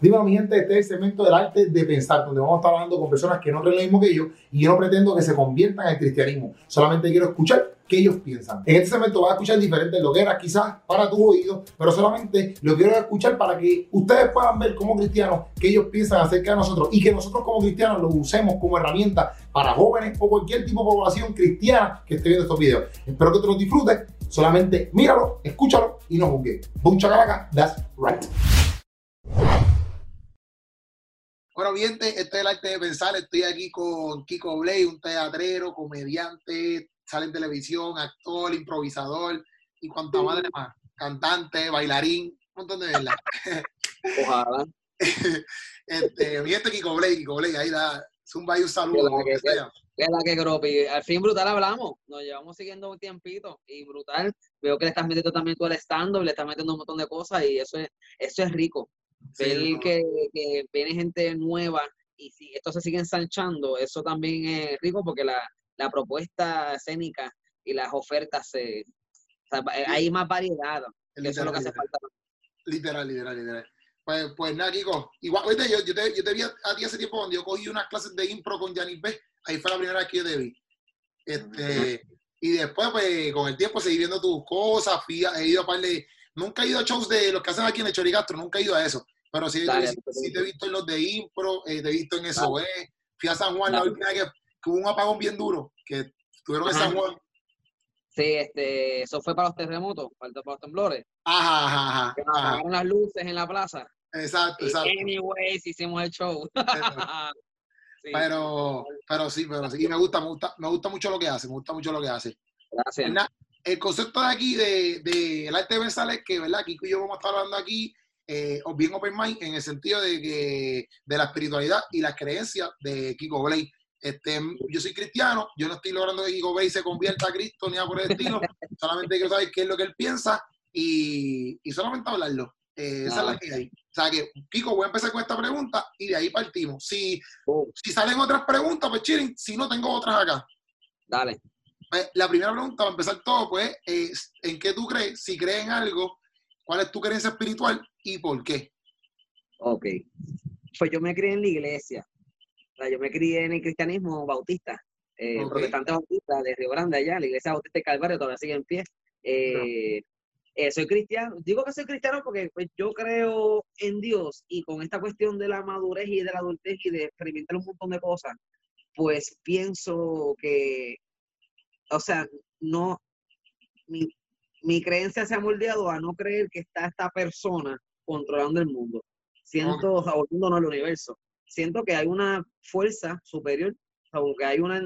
Dime mi gente, este es el segmento del arte de pensar, donde vamos a estar hablando con personas que no creen lo mismo que yo y yo no pretendo que se conviertan al cristianismo. Solamente quiero escuchar qué ellos piensan. En este segmento vas a escuchar diferentes loqueras quizás para tu oído, pero solamente lo quiero escuchar para que ustedes puedan ver como cristianos qué ellos piensan acerca de nosotros y que nosotros como cristianos lo usemos como herramienta para jóvenes o cualquier tipo de población cristiana que esté viendo estos videos. Espero que te los disfrutes. Solamente míralo, escúchalo y no juzgues. Boom chacalaca, that's right. Bueno, bien, este es el arte de pensar. Estoy aquí con Kiko Blay, un teatrero, comediante, sale en televisión, actor, improvisador y cuanta madre más. Cantante, bailarín, un montón de verdad. Ojalá. este, mi gente Kiko Blay, Kiko Blay, ahí da, zumba y un saludo. Que que, que, la que gropi. Al fin brutal hablamos, nos llevamos siguiendo un tiempito y brutal. Veo que le estás metiendo también tú al stand le estás metiendo un montón de cosas y eso es, eso es rico ver que, que, viene gente nueva y si esto se sigue ensanchando, eso también es rico porque la, la propuesta escénica y las ofertas se, hay más variedad. eso es lo que hace falta. Literal, literal, literal. Pues, pues nada, Kiko. Igual, oye, yo, yo, te, yo te vi a, ti hace tiempo cuando yo cogí unas clases de impro con Janis B. Ahí fue la primera vez que yo te vi. Este, y después, pues, con el tiempo seguí viendo tus cosas, fui, he ido a par de, Nunca he ido a shows de los que hacen aquí en el Chorigastro, nunca he ido a eso. Pero sí, sí, te he visto en los de Impro, eh, te he visto en SOE. Fui a San Juan la última vez que, hubo un apagón bien duro, que tuvieron en San Juan. Sí, este, eso fue para los terremotos, para, los temblores. Ajá, ajá, ajá. Que nos apagaron las luces en la plaza. Exacto, exacto. Anyways, hicimos el show. Pero, pero sí, pero sí. Y me gusta, me gusta, me gusta mucho lo que hace, me gusta mucho lo que hace. Gracias el concepto de aquí, de, de el arte de pensar es que, ¿verdad? Kiko y yo vamos a estar hablando aquí, eh, bien open mind, en el sentido de que de la espiritualidad y las creencias de Kiko Blay. Este, yo soy cristiano, yo no estoy logrando que Kiko Blay se convierta a Cristo ni a por el estilo, solamente quiero saber qué es lo que él piensa y, y solamente hablarlo. Eh, esa es la que hay. O sea que, Kiko, voy a empezar con esta pregunta y de ahí partimos. Si, oh. si salen otras preguntas, pues chiren, si no, tengo otras acá. Dale. Pues, la primera pregunta, para empezar todo, pues, es ¿en qué tú crees? Si crees en algo, ¿cuál es tu creencia espiritual y por qué? Ok. Pues yo me crié en la iglesia. O sea, yo me crié en el cristianismo bautista, eh, protestante bautista de Río Grande allá, la iglesia bautista de Calvario todavía sigue en pie. Eh, eh, soy cristiano, digo que soy cristiano porque pues, yo creo en Dios y con esta cuestión de la madurez y de la adultez y de experimentar un montón de cosas, pues pienso que o sea, no, mi, mi, creencia se ha moldeado a no creer que está esta persona controlando el mundo. Siento, okay. volviéndonos al universo. Siento que hay una fuerza superior, o que hay una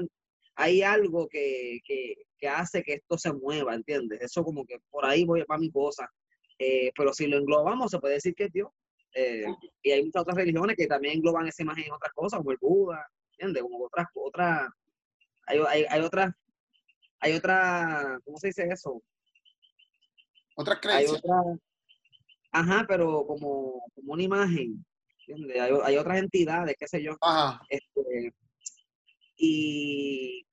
hay algo que, que, que, hace que esto se mueva, ¿entiendes? Eso como que por ahí voy para mi cosa. Eh, pero si lo englobamos, se puede decir que es Dios. Eh, y hay muchas otras religiones que también engloban esa imagen en otras cosas, como el Buda, ¿entiendes? Como otras, otras, hay, hay, hay otras hay otra, ¿cómo se dice eso? Otra creencia. ajá, pero como, como una imagen. Hay, hay, otras entidades, qué sé yo. Ajá. Este, y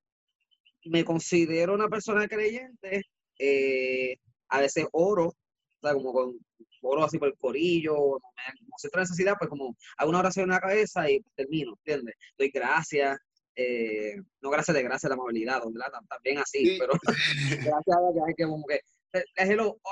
me considero una persona creyente, eh, a veces oro, o sea, como con oro así por el corillo, como siento necesidad, pues como hago una oración en la cabeza y termino, ¿entiendes? Doy gracias, eh, no gracias de gracias la amabilidad, También así, pero gracias a Dios que como que eh,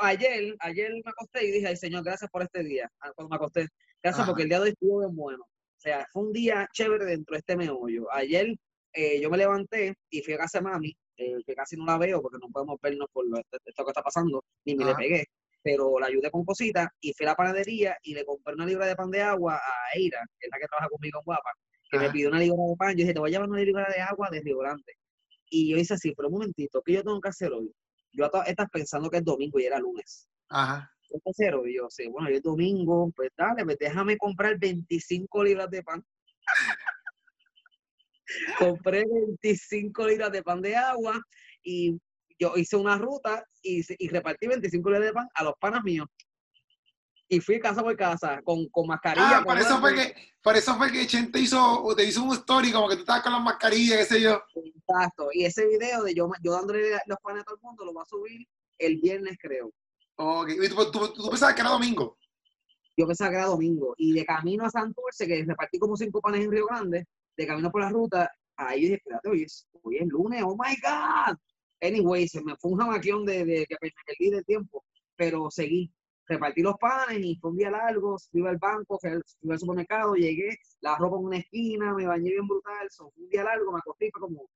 ayer, ayer me acosté y dije, ay Señor, gracias por este día. Ah, cuando me acosté, gracias porque el día de hoy estuvo bien bueno. O sea, fue un día chévere dentro de este meollo. Ayer eh, yo me levanté y fui a casa de mami, que casi no la veo porque no podemos vernos por esto que está pasando, ni me le pegué, pero la ayudé con cositas y fui a la panadería y le compré una libra de pan de agua a Eira, que es la que trabaja conmigo en Guapa, que me pidió una libra de pan. Yo dije, te voy a llevar una libra de agua de Río Grande. Y yo hice así, pero un momentito, ¿qué yo tengo que hacer hoy? Yo estás pensando que es domingo y era lunes. Ajá. ¿Qué hacer hoy? Yo, sí, bueno, hoy es domingo, pues dale, pues déjame comprar 25 libras de pan. Compré 25 libras de pan de agua y yo hice una ruta y, y repartí 25 libras de pan a los panas míos y fui casa por casa con, con mascarilla. Ah, por, eso fue que, por eso fue que Chente hizo, te hizo un story como que tú estabas con las mascarillas, qué sé yo. Exacto. Y ese video de yo, yo dándole los panes a todo el mundo lo va a subir el viernes, creo. Ok. ¿Y tú, tú, tú pensabas que era domingo? yo pensaba que era domingo. Y de camino a Santurce, que repartí como cinco panes en Río Grande, de camino por la ruta, ahí dije, espérate, hoy es, hoy es lunes, oh my God. Anyway, se me fue un jamaquión de, de que me perdí de tiempo, pero seguí. Repartí los panes y fue un día largo, fui al banco, fui al, fui al supermercado, llegué, la ropa en una esquina, me bañé bien brutal, fue un día largo, me acosté y fue como,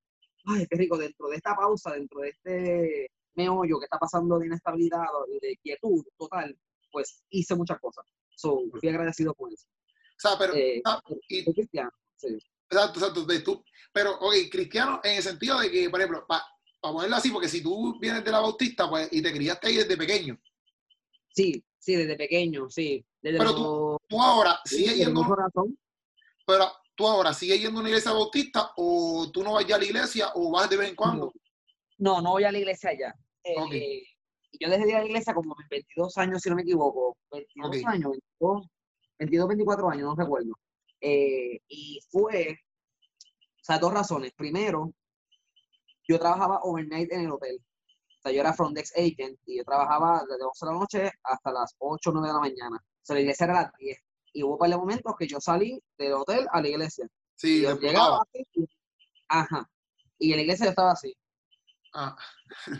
ay, qué rico, dentro de esta pausa, dentro de este meollo que está pasando de inestabilidad y de quietud total, pues hice muchas cosas. So, fui agradecido por eso. O sea, pero. Eh, ah, y- soy cristiano, sí. Exacto, exacto. ves tú. Pero, ok, cristiano en el sentido de que, por ejemplo, para ponerlo así, porque si tú vienes de la bautista pues, y te criaste ahí desde pequeño, Sí, sí, desde pequeño, sí. Desde Pero los- tú ahora sigues yendo, corazón. pero tú ahora sigues yendo a una iglesia bautista o tú no vas ya a la iglesia o vas de vez en cuando. No, no voy a la iglesia ya. Eh, Ok. y yo dejé de ir a la iglesia como a mis 22 años, si no me equivoco. 22 Ok. años, 22, 22, 24 años, no recuerdo. Eh, y fue, o sea, dos razones. Primero, yo trabajaba overnight en el hotel. Yo era front desk agent y yo trabajaba desde 11 de la noche hasta las 8 o 9 de la mañana. O sea, la iglesia era a las 10. Y hubo par de momentos que yo salí del hotel a la iglesia. Sí, Y yo llegaba así, y- ajá. Y en la iglesia yo estaba así. Ah,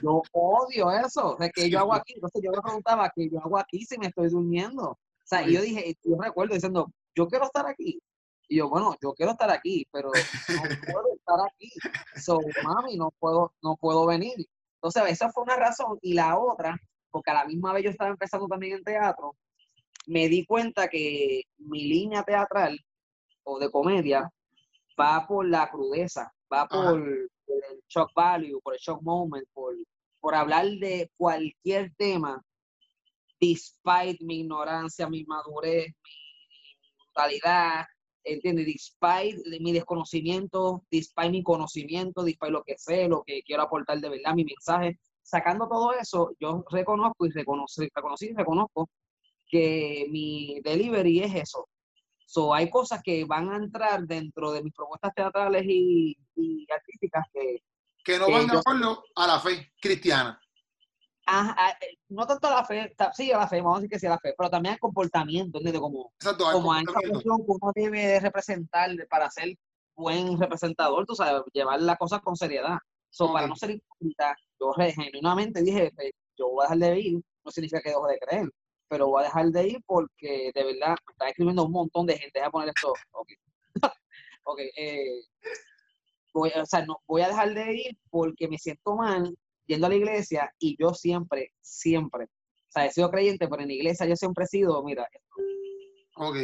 Yo odio eso. O sea, que yo hago aquí? Entonces yo me preguntaba, ¿qué yo hago aquí si me estoy durmiendo? O sea, y yo dije, yo recuerdo diciendo, yo quiero estar aquí. Y yo, bueno, yo quiero estar aquí, pero no puedo estar aquí. So, mami, no puedo, no puedo venir. Entonces, esa fue una razón. Y la otra, porque a la misma vez yo estaba empezando también en teatro, me di cuenta que mi línea teatral o de comedia va por la crudeza, va por, por el shock value, por el shock moment, por, por hablar de cualquier tema, despite mi ignorancia, mi madurez, mi brutalidad, ¿entiendes? Despite de mi desconocimiento, despite mi conocimiento, despite lo que sé, lo que quiero aportar de verdad, mi mensaje. Sacando todo eso, yo reconozco y reconocí y reconozco que mi delivery es eso. So, hay cosas que van a entrar dentro de mis propuestas teatrales y, y artísticas que, que no Eh, van de yo- acuerdo a la fe cristiana. Ah, ah, eh, no tanto a la fe, sí a la fe, vamos a decir que sí a la fe, pero también al comportamiento, ¿entiendes? Como, Exacto, como a comportamiento. función que uno debe de representar para ser buen representador, tú sabes, llevar las cosas con seriedad. So, Para no ser hipócrita, yo genuinamente dije, yo voy a dejar de ir, no significa que dejo de creer, pero voy a dejar de ir porque de verdad me están escribiendo un montón de gente. Deja poner esto. Ok. ok. eh, voy, o sea, no, voy a dejar de ir porque me siento mal yendo a la iglesia y yo siempre, siempre, o sea, he sido creyente, pero en la iglesia yo siempre he sido, mira,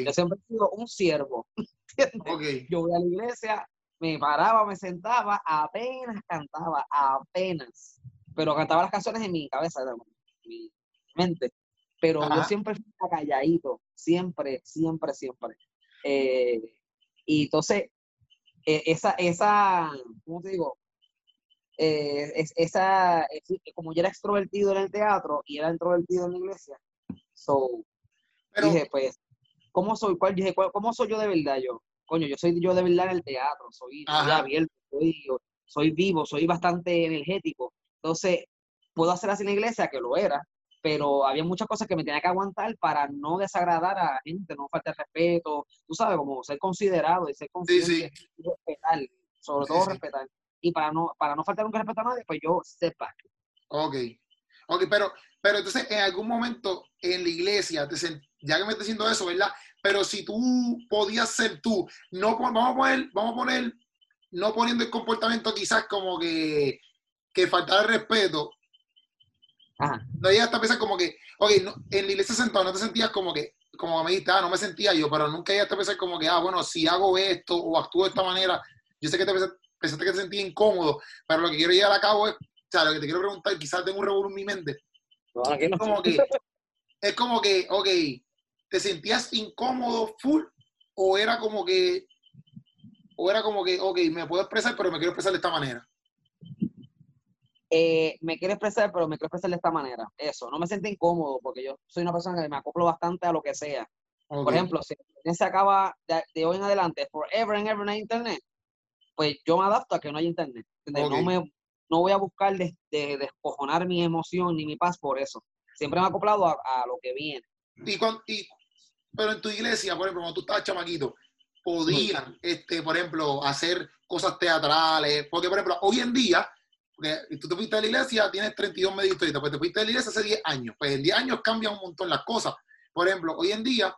yo siempre he sido un siervo. ¿entiendes? ok. Yo voy a la iglesia, me paraba, me sentaba, apenas cantaba, apenas. Pero cantaba las canciones en mi cabeza, en mi mente. Pero yo siempre fui calladito, siempre, siempre, siempre. Eh, y entonces, eh, esa, esa, ¿cómo te digo? Eh, es- esa, es- como yo era extrovertido en el teatro y era introvertido en la iglesia, so, Pero, dije, pues, ¿cómo soy? ¿Cuál? Dije, ¿cuál- ¿cómo soy yo de verdad yo? Coño, yo soy yo de verdad en el teatro, soy, soy abierto, soy, soy vivo, soy bastante energético. Entonces, puedo hacer así en la iglesia, que lo era, pero había muchas cosas que me tenía que aguantar para no desagradar a la gente, no faltar respeto, tú sabes, como ser considerado y ser consciente y respetar, sobre Sí, todo sí. respetar. Y para no, para no faltar nunca respeto a nadie, pues yo sepa. ok. Ok, pero, pero entonces en algún momento en la iglesia, te sen- ya que me estás diciendo eso, ¿verdad? Pero si tú podías ser tú, no vamos a poner, vamos a poner, no poniendo el comportamiento quizás como que, que faltar respeto, Ajá. no llegaste a pensar como que, ok, no, en la iglesia sentado no te sentías como que, como me dijiste, ah, no me sentía yo, pero nunca llegaste a pensar como que, ah, bueno, si hago esto o actúo de esta manera, yo sé que te pensaste, que te sentías incómodo, pero lo que quiero llegar a cabo es, o sea, lo que te quiero preguntar, quizás tengo un revuelo en mi mente, No, aquí no. es como que, es como que, ok, ¿te sentías incómodo full o era como que, o era como que, ok, me puedo expresar, pero me quiero expresar de esta manera? eh, me quiero expresar, pero me quiero expresar de esta manera. Eso, no me siento incómodo porque yo soy una persona que me acoplo bastante a lo que sea. Por ejemplo, si se acaba de, de hoy en adelante, forever and ever hay internet, pues yo me adapto a que no haya internet. No, me, no voy a buscar de, de- descojonar mi emoción ni mi paz por eso. Siempre me he acoplado a, a lo que viene. Y, cuan- y pero en tu iglesia, por ejemplo, cuando tú estabas chamaquito, podían, este, por ejemplo, hacer cosas teatrales, porque, por ejemplo, hoy en día, tú te fuiste a la iglesia, tienes 32 medios pues te fuiste a la iglesia hace 10 años, pues en 10 años cambian un montón las cosas. Por ejemplo, hoy en día,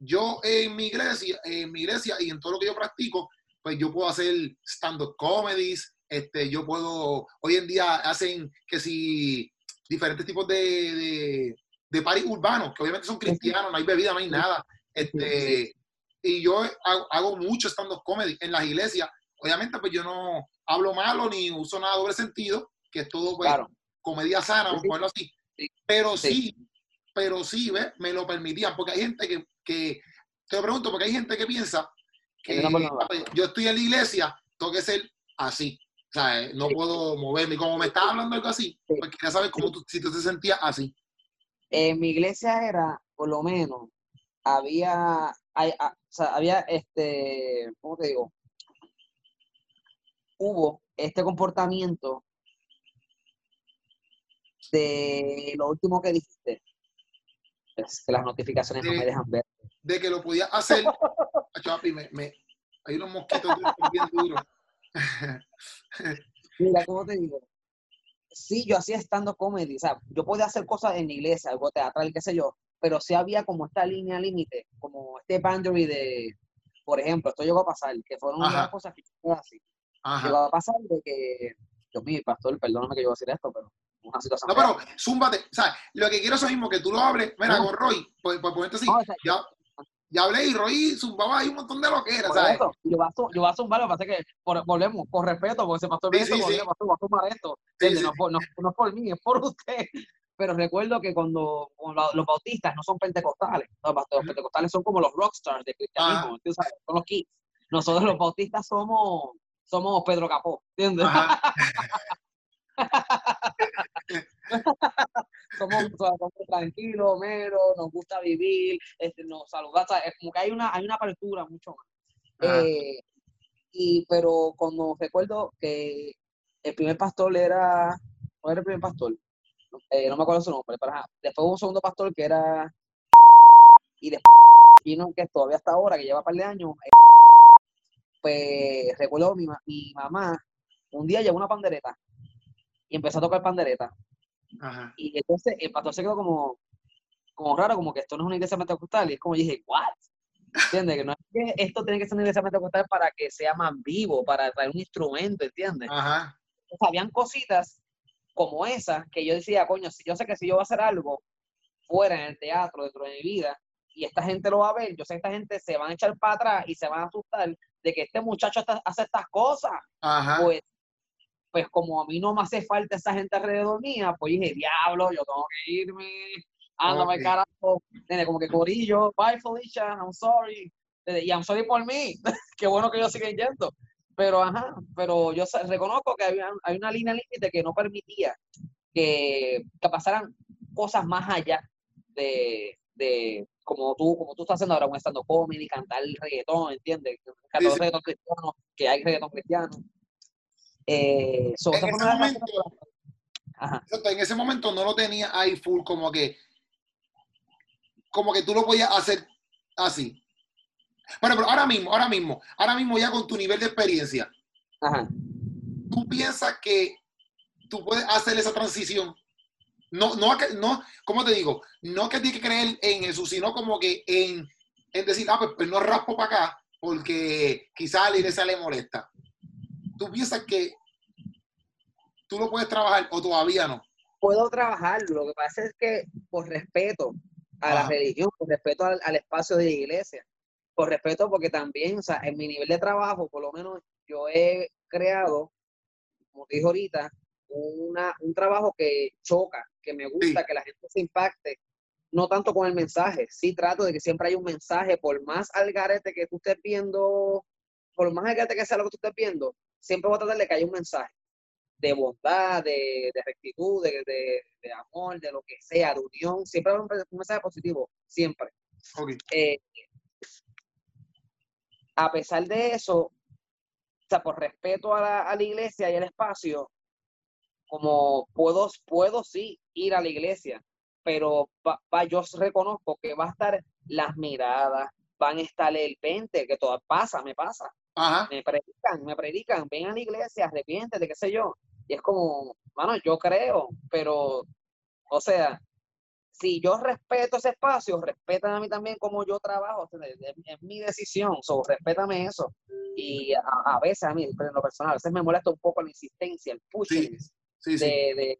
yo en mi iglesia, en mi iglesia y en todo lo que yo practico, pues yo puedo hacer stand-up comedies, este, yo puedo, hoy en día hacen que si diferentes tipos de, de, de paris urbanos, que obviamente son cristianos, no hay bebida, no hay nada. Este, y yo hago, mucho stand-up comedy en las iglesias. Obviamente, pues yo no hablo malo ni uso nada doble sentido, que es todo pues, comedia sana, a ponerlo así. Pero sí, pero sí, ¿ves? Me lo permitían, porque hay gente que, que, te lo pregunto, porque hay gente que piensa que yo estoy en la iglesia, tengo que ser así. O sea, no puedo moverme. Como me estaba hablando algo así, pues quería saber cómo tú, si tú te sentías así. En mi iglesia era, por lo menos, había, hay, o sea, había este, ¿cómo te digo? Hubo este comportamiento de lo último que dijiste. Es que las notificaciones no me dejan ver de que lo podía hacer. Chapi, me, me, hay unos mosquitos bien duros. Mira, ¿cómo te digo? Sí, yo hacía estando comedy, o sea, yo podía hacer cosas en la iglesia, algo teatral, qué sé yo, pero sí había como esta línea límite, como este boundary de, por ejemplo, esto llegó a pasar, que fueron unas cosas que así. Llegó a pasar de que, Dios mío, pastor, perdóname que yo voy a decir esto, pero una situación. No, pero zúmbate, o sea, lo que quiero es mismo, que tú lo hables, mira, con Roy, pues, pues ponerte así, ya, ya hablé y Roy zumbaba ahí un montón de lo que era, ¿sabes? yo, voy a, yo voy a zumbar, lo que pasa es que volvemos, con respeto, porque se pasó el sí, sí, sí. a zumbar esto. No, no, no, es por mí, es por usted. Pero recuerdo que cuando, los bautistas no son pentecostales, los, pentecostales son como los rockstars del cristianismo, ah. sabes, son los kids. Nosotros los bautistas somos, somos Pedro Capó, ¿entiendes? somos, somos, tranquilos, mero, nos gusta vivir, este, nos saludamos, es como que hay una, hay una apertura mucho más. Eh, y, pero cuando recuerdo que el primer pastor era, no era el primer pastor, eh, no me acuerdo su nombre, pero después hubo un segundo pastor que era, y después vino que todavía hasta ahora, que lleva un par de años, eh, pues recuerdo mi, mi mamá, un día llevó una pandereta y empezó a tocar pandereta. Y entonces el pastor se quedó como, como raro, como que esto no es una iglesia pentecostal. Y es como dije, ¿what? ¿Entiendes? Que no es que esto tiene que ser una iglesia pentecostal para que sea más vivo, para traer un instrumento, ¿entiendes? Ajá. habían cositas como esas que yo decía, coño, si yo sé que si yo voy a hacer algo fuera en el teatro, dentro de mi vida, y esta gente lo va a ver, yo sé que esta gente se van a echar para atrás y se van a asustar de que este muchacho hace estas cosas. Ajá. Pues pues como a mí no me hace falta esa gente alrededor mía, pues dije, diablo, yo tengo que irme, ándame okay. carajo, como que corillo, bye Felicia, I'm sorry, y I'm sorry por mí, qué bueno que yo siga yendo, pero ajá, pero yo reconozco que había, hay una línea límite que no permitía que, que, pasaran cosas más allá de, de como tú, como tú estás haciendo ahora un estando comedy, cantar reggaetón, ¿entiendes? Cantar sí, reggaetón cristiano, que hay reggaetón cristiano. Eh, en, ese momento, en ese momento no lo tenía ahí full como que como que tú lo podías hacer así. Bueno, pero ahora mismo, ahora mismo, ahora mismo ya con tu nivel de experiencia, tú piensas que tú puedes hacer esa transición. No, no, no, ¿cómo te digo? No que tienes que creer en eso, sino como que en, en decir, ah, pues, pues no raspo para acá, porque quizás a le molesta. ¿Tú piensas que tú lo puedes trabajar o todavía no? Puedo trabajarlo, lo que pasa es que por respeto a la religión, por respeto al, espacio de la iglesia, por respeto porque también, o sea, en mi nivel de trabajo, por lo menos yo he creado, como te dije ahorita, una, un trabajo que choca, que me gusta, que la gente se impacte, no tanto con el mensaje, sí trato de que siempre hay un mensaje, por más algarete que tú estés viendo, por más algarete que sea lo que tú estés viendo, siempre voy a tratar de que haya un mensaje de bondad, de, rectitud, de, amor, de lo que sea, de unión, siempre va a haber un mensaje positivo, siempre. Eh, a pesar de eso, o sea, por respeto a la, iglesia y al espacio, como puedo, puedo sí ir a la iglesia, pero yo reconozco que va a estar las miradas, van a estar el 20, que todo pasa, me pasa. Me predican, me predican, ven a la iglesia, arrepiéntete, qué sé yo. Y es como, bueno, yo creo, pero, o sea, si yo respeto ese espacio, respetan a mí también como yo trabajo, es, mi decisión, so, respétame eso. Y a, veces, a mí, en lo personal, a veces me molesta un poco la insistencia, el pushing de,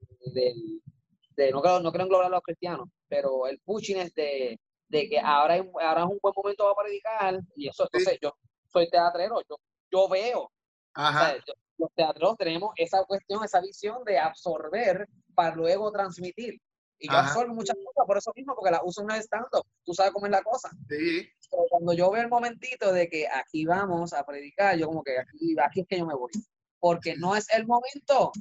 de, no, creo, no creo englobar a los cristianos, pero el pushing es de, que ahora, ahora es un buen momento para predicar, y eso, entonces yo soy teatrero, yo, yo veo. los teatros tenemos esa cuestión, esa visión de absorber para luego transmitir. Y yo absorbo muchas cosas por eso mismo, porque la uso en el stand-up. Tú sabes cómo es la cosa. Sí. cuando yo veo el momentito de que aquí vamos a predicar, yo como que aquí, aquí es que yo me voy. Porque no es el momento.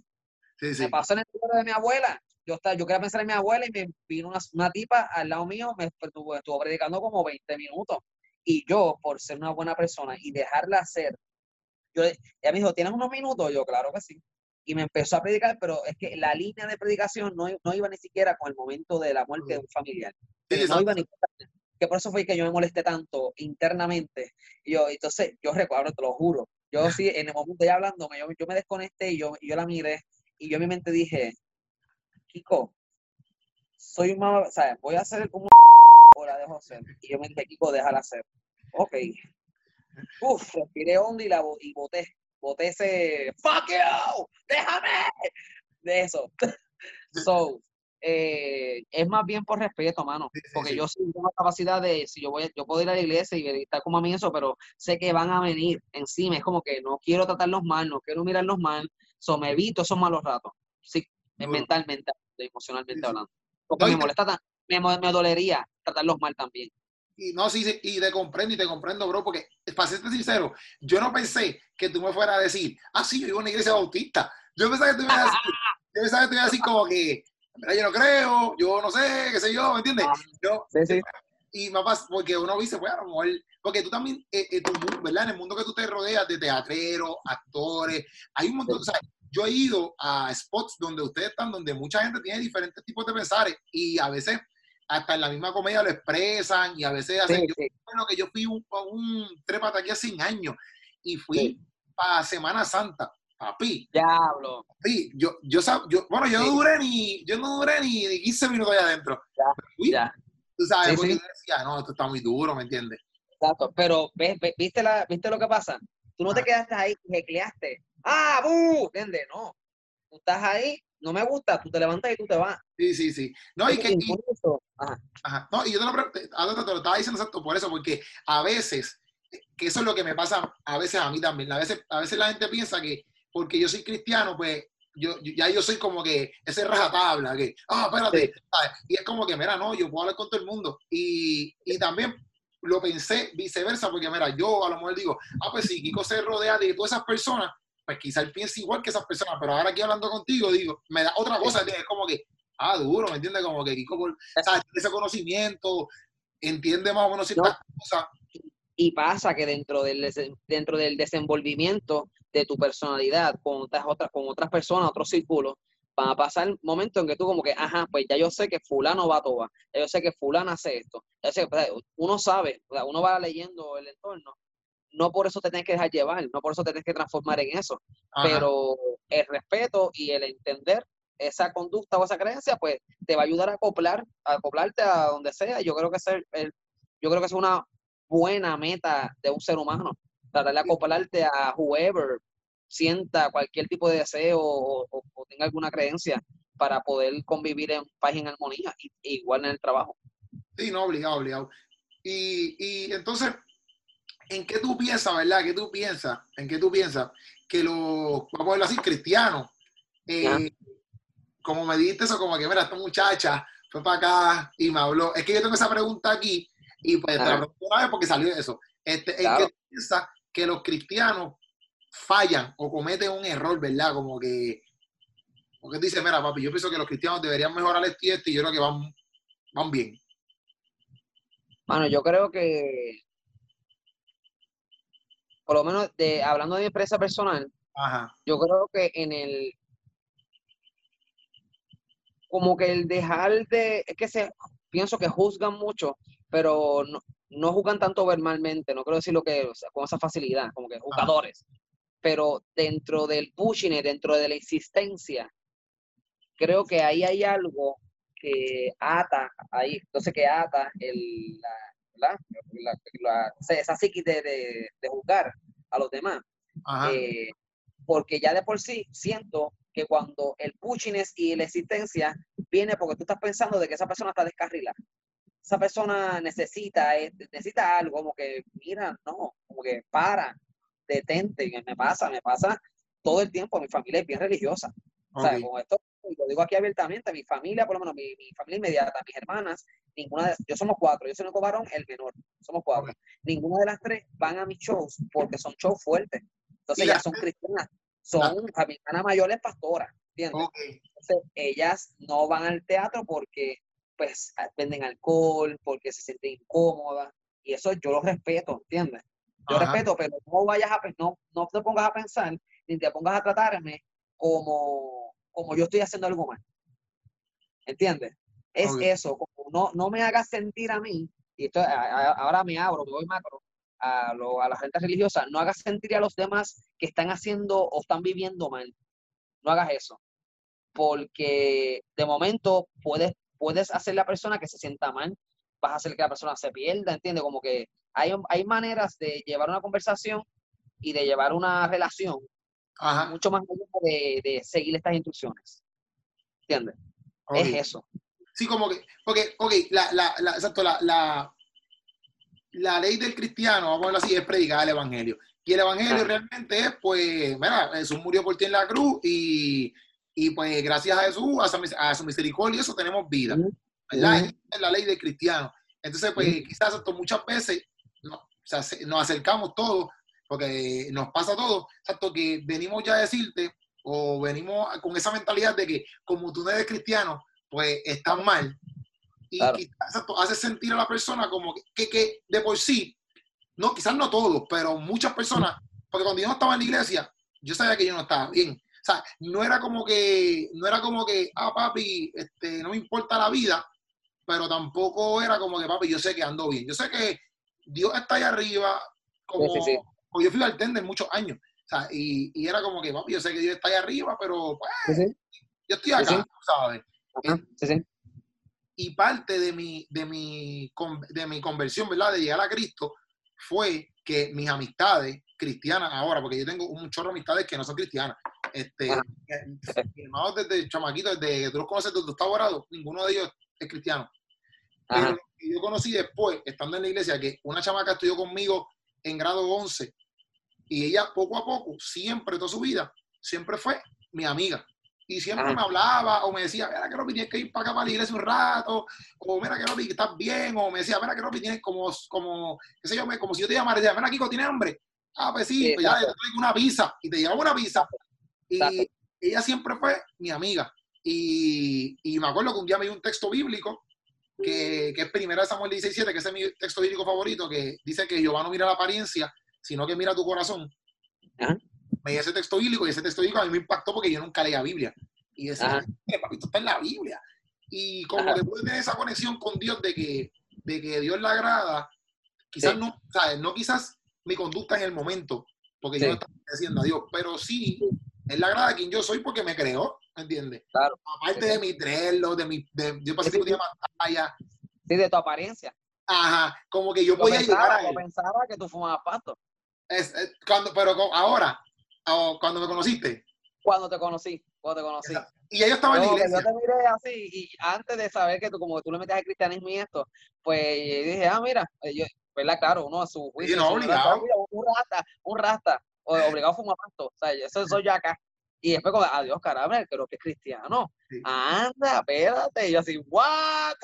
Sí, sí. Me pasó en el libro de mi abuela. Yo, estaba, yo quería pensar en mi abuela y me vino una, una tipa al lado mío, me estuvo, estuvo predicando como 20 minutos. Y yo, por ser una buena persona y dejarla hacer, yo, ella me dijo, ¿tienes unos minutos? Yo, claro que sí y me empezó a predicar, pero es que la línea de predicación no, no iba ni siquiera con el momento de la muerte de un familiar. no iba ni que por eso fue que yo me molesté tanto internamente. Y yo, entonces, yo recuerdo, te lo juro, yo sí, en el momento ya hablando, yo, yo me desconecté y yo, yo la miré y yo en mi mente dije, Kiko, soy un o sea, voy a hacer como o la dejo hacer. Y yo me dije, Kiko, déjala hacer. Ok. Uf, respiré hondo y la y boté boté ese fuck you, déjame de eso. so, eh, es más bien por respeto, mano, porque yo sí tengo la capacidad de, si yo voy, yo puedo ir a la iglesia y estar como a mí eso, pero sé que van a venir encima, es como que no quiero tratarlos mal, no quiero mirarlos mal, so me evito esos malos ratos, sí, mentalmente, emocionalmente hablando, porque me molesta, me, me dolería tratarlos mal también y no, sí, y te comprendo y te comprendo, bro, porque para serte sincero, yo no pensé que tú me fueras a decir, ah, sí, yo vivo en una iglesia bautista. Yo pensaba que tú ibas a decir, yo pensaba que tú ibas a decir como que, yo no creo, yo no sé, qué sé yo, ¿me entiendes? Ah, yo, sí, sí. Y más porque uno dice, pues a lo mejor, porque tú también, eh, eh, tu, ¿verdad? En el mundo que tú te rodeas de teatreros, actores, hay un montón, o sea, yo he ido a spots donde ustedes están, donde mucha gente tiene diferentes tipos de pensares y a veces hasta en la misma comedia lo expresan y a veces hacen. Bueno, que yo fui un, un trépate aquí hace un año y fui para Semana Santa, papi. Diablo. Sí, yo, yo, yo, bueno, yo no duré ni, yo no duré ni 15 minutos allá adentro. Ya, Tú sabes, porque yo decía, no, esto está muy duro, ¿me entiendes? Exacto, pero ¿ves, viste, la, ¿viste lo que pasa? Tú no te quedaste ahí y jecleaste. ¡Ah, bu! ¿Entiendes? No. Tú estás ahí no me gusta, tú te levantas y tú te vas. Sí, sí, sí. No, y que. Y, ajá. No, y yo te lo, te lo estaba diciendo exacto por eso, porque a veces, que eso es lo que me pasa a veces a mí también. A veces, a veces la gente piensa que porque yo soy cristiano, pues yo, ya yo soy como que ese rajatabla, que, ah, espérate, y es como que, mira, no, yo puedo hablar con todo el mundo. Y, y también lo pensé viceversa, porque mira, yo a lo mejor digo, ah, pues si Kiko se rodea de todas esas personas, pues quizá él piense igual que esas personas, pero ahora aquí hablando contigo, digo, me da otra cosa, es como que, ah, duro, ¿me entiendes? Como que Kiko, ese conocimiento, entiende más o menos ciertas cosas. Y pasa que dentro del, dentro del desenvolvimiento de tu personalidad con otras, otras, con otras personas, otros círculos, van a pasar momentos en que tú como que, ajá, pues ya yo sé que fulano va a tobar, ya yo sé que fulano hace esto. uno sabe, uno va leyendo el entorno no por eso te tienes que dejar llevar, no por eso te tienes que transformar en eso, pero el respeto y el entender esa conducta o esa creencia, pues te va a ayudar a acoplar, a acoplarte a donde sea. Yo creo que es el, yo creo que es una buena meta de un ser humano, tratar de acoplarte a whoever sienta cualquier tipo de deseo o, tenga alguna creencia para poder convivir en paz y en armonía, igual en el trabajo. Sí, no, obligado, obligado. Y, y entonces, ¿en qué tú piensas, verdad? ¿Qué tú piensas? ¿En qué tú piensas que los, vamos a verlo así, cristianos, eh, como me dijiste eso, como que, mira, esta muchacha fue para acá y me habló. Es que yo tengo esa pregunta aquí y pues te la pregunto una vez porque salió eso. Este, ¿En qué tú piensas que los cristianos fallan o cometen un error, verdad? Como que, porque dice, mira, papi, yo pienso que los cristianos deberían mejorar este y este y yo creo que van, van bien. Bueno, yo creo que por lo menos de, hablando de mi empresa personal, yo creo que en el, como que el dejar de, es que se, pienso que juzgan mucho pero no, no juegan tanto verbalmente, no quiero decir lo que, con esa facilidad, como que jugadores, pero dentro del pushing, dentro de la insistencia, creo que ahí hay algo que ata, ahí, entonces que ata el, la, la, esa psiquis de, de, de, juzgar a los demás. Eh, porque ya de por sí siento que cuando el pushiness y la existencia viene porque tú estás pensando de que esa persona está descarrilada. Esa persona necesita, eh, necesita algo, como que, mira, no, como que para, detente, me pasa, me pasa todo el tiempo, mi familia es bien religiosa. O sea, con esto, lo digo aquí abiertamente, mi familia, por lo menos mi, mi familia inmediata, mis hermanas, ninguna de, yo somos cuatro, yo soy el varón, el menor, somos cuatro. Ninguna de las tres van a mis shows porque son shows fuertes. Entonces ya son cristianas, son capitanas mayores pastoras, ¿entiendes? Entonces ellas no van al teatro porque pues venden alcohol, porque se sienten incómodas, y eso yo lo respeto, ¿entiendes? Yo respeto, pero no vayas a, no, no te pongas a pensar, ni te pongas a tratarme como, como yo estoy haciendo algo mal. ¿Entiendes? Es eso, como no, no me hagas sentir a mí, y esto, ahora me abro, me voy macro, a, lo, a la gente religiosa, no hagas sentir a los demás que están haciendo o están viviendo mal. No hagas eso. Porque de momento puedes, puedes hacer la persona que se sienta mal, vas a hacer que la persona se pierda, ¿entiendes? Como que hay, hay maneras de llevar una conversación y de llevar una relación mucho más de, de seguir estas instrucciones. ¿Entiendes? Es eso. Sí, como que, porque, ok, la, la, la, exacto, la, la, la ley del cristiano, vamos a verlo así, es predicar el evangelio. Y el evangelio realmente es, pues, mira, Jesús murió por ti en la cruz y, y pues gracias a Jesús, a su, a su misericordia, eso tenemos vida. ¿Verdad? Es la ley del cristiano. Entonces, pues, quizás esto muchas veces no, o sea, nos acercamos todos, porque nos pasa todo, exacto, que venimos ya a decirte, o venimos con esa mentalidad de que como tú no eres cristiano, pues estás mal. Y quizás hace sentir a la persona como que, que, de por sí, no, quizás no todos, pero muchas personas, porque cuando yo no estaba en la iglesia, yo sabía que yo no estaba bien. O sea, no era como que, no era como que, ah, papi, este, no me importa la vida, pero tampoco era como que, papi, yo sé que ando bien. Yo sé que Dios está ahí arriba, como, yo fui al tender muchos años. O sea, y, y, era como que, papi, yo sé que Dios está ahí arriba, pero pues, yo estoy acá, ¿sabes? y parte de mi, de, mi, de mi conversión, ¿verdad? De llegar a Cristo, fue que mis amistades cristianas ahora, porque yo tengo un chorro de amistades que no son cristianas, este, hermanos desde chamaquito, desde que tú los conoces desde tu grado, ninguno de ellos es cristiano. Pero yo conocí después, estando en la iglesia, que una chamaca estudió conmigo en grado 11 y ella poco a poco, siempre, toda su vida, siempre fue mi amiga. Y siempre me hablaba o me decía, mira que Ropi tienes que ir para acá para la iglesia un rato, o mira que Ropi estás bien, o me decía, mira que Ropi tienes como, como, qué sé yo, como si yo te llamara decía, mira Kiko, ¿tienes hambre? Ah, pues sí, pues ya te traigo una pizza y te llevaba una pizza. Y ella siempre fue mi amiga. Y, y, me acuerdo que un día me dio un texto bíblico que, que es Primera Samuel 16.7, que ese es mi texto bíblico favorito, que dice que Jehová no mira la apariencia, sino que mira tu corazón. Me dio ese texto bíblico y ese texto bíblico a mí me impactó porque yo nunca leía Biblia. Y decía, esto está en la Biblia. Y como que puede tener esa conexión con Dios de que, de que Dios le agrada, quizás no, ¿sabes? No quizás mi conducta en el momento, porque yo no estoy diciendo a Dios, pero sí, Él le agrada a quien yo soy porque me creó, ¿me entiendes? Claro. Aparte de mi trello, de mi, de, yo pasé un día pantalla. Sí, de tu apariencia. Ajá, como que yo podía llegar a él. pensaba que tú fumabas pasto. Es, cuando, pero ahora, cuando me conociste. Cuando te conocí, cuando te conocí. Y ellos estaban en la iglesia. Yo te miré así, y antes de saber que tú, como tú le metías al cristianismo y esto, pues dije, ah, mira, eh, yo, ¿verdad? Claro, uno a su juicio. Sí, no, obligado. Un rasta, un rasta, obligado a fumar pasto. O sea, eso soy yo acá. Y después, como, adiós, caramba, creo que es cristiano. Anda, espérate. Y yo así, ¿what?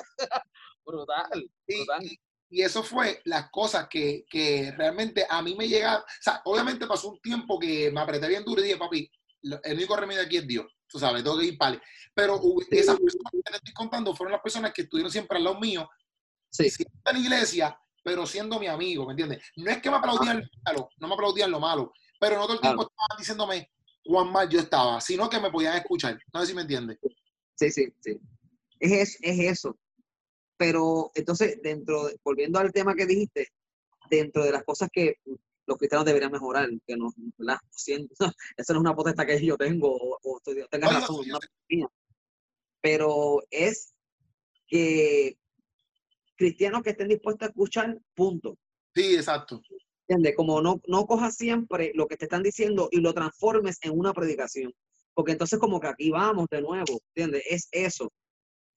brutal, brutal. Y, eso fue las cosas que, que, realmente a mí me llegaron. O sea, obviamente pasó un tiempo que me apreté bien duro y dije, papi, el único remedio aquí es Dios. Tú sabes, tengo que ir para Pero esas personas que te estoy contando fueron las personas que estuvieron siempre al lado mío. Sí. Siempre en la iglesia, pero siendo mi amigo, ¿me entiendes? No es que me aplaudían lo malo, no me aplaudían lo malo, pero no todo el tiempo estaban diciéndome, cuán mal yo estaba, sino que me podían escuchar. No sé si me entiendes. Sí, sí, sí. Es, es eso. Pero entonces, dentro, volviendo al tema que dijiste, dentro de las cosas que los cristianos deberían mejorar, que no, ¿verdad? Siento, esa no es una potestad que yo tengo, o, o tenga razón, pero es que cristianos que estén dispuestos a escuchar, punto. Sí, exacto. ¿Entiendes? Como no, no cojas siempre lo que te están diciendo y lo transformes en una predicación. Porque entonces como que aquí vamos de nuevo, ¿entiendes? Es eso.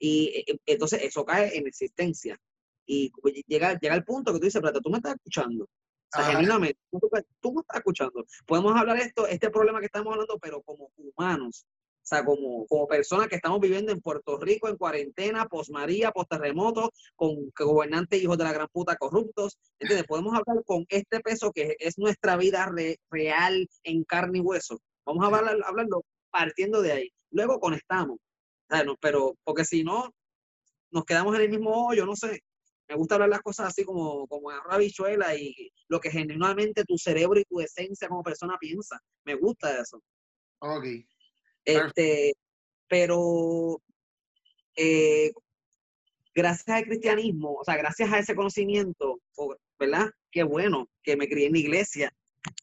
Y entonces eso cae en existencia. Y llega, llega el punto que tú dices, pero tú me estás escuchando. O sea, genuinamente, tú, tú, me estás escuchando. Podemos hablar esto, este problema que estamos hablando, pero como humanos. O sea, como, como personas que estamos viviendo en Puerto Rico en cuarentena, post María, post terremoto, con gobernantes hijos de la gran puta corruptos. ¿Entiendes? Podemos hablar con este peso que es nuestra vida real en carne y hueso. Vamos a hablar, hablarlo partiendo de ahí. Luego conectamos. Pero, porque si no, nos quedamos en el mismo hoyo, no sé. Me gusta hablar las cosas así como, como bichuela y lo que genuinamente tu cerebro y tu esencia como persona piensa. Me gusta eso. Ok. Este, pero eh, gracias al cristianismo, o sea, gracias a ese conocimiento, ¿verdad? Qué bueno que me crié en la iglesia,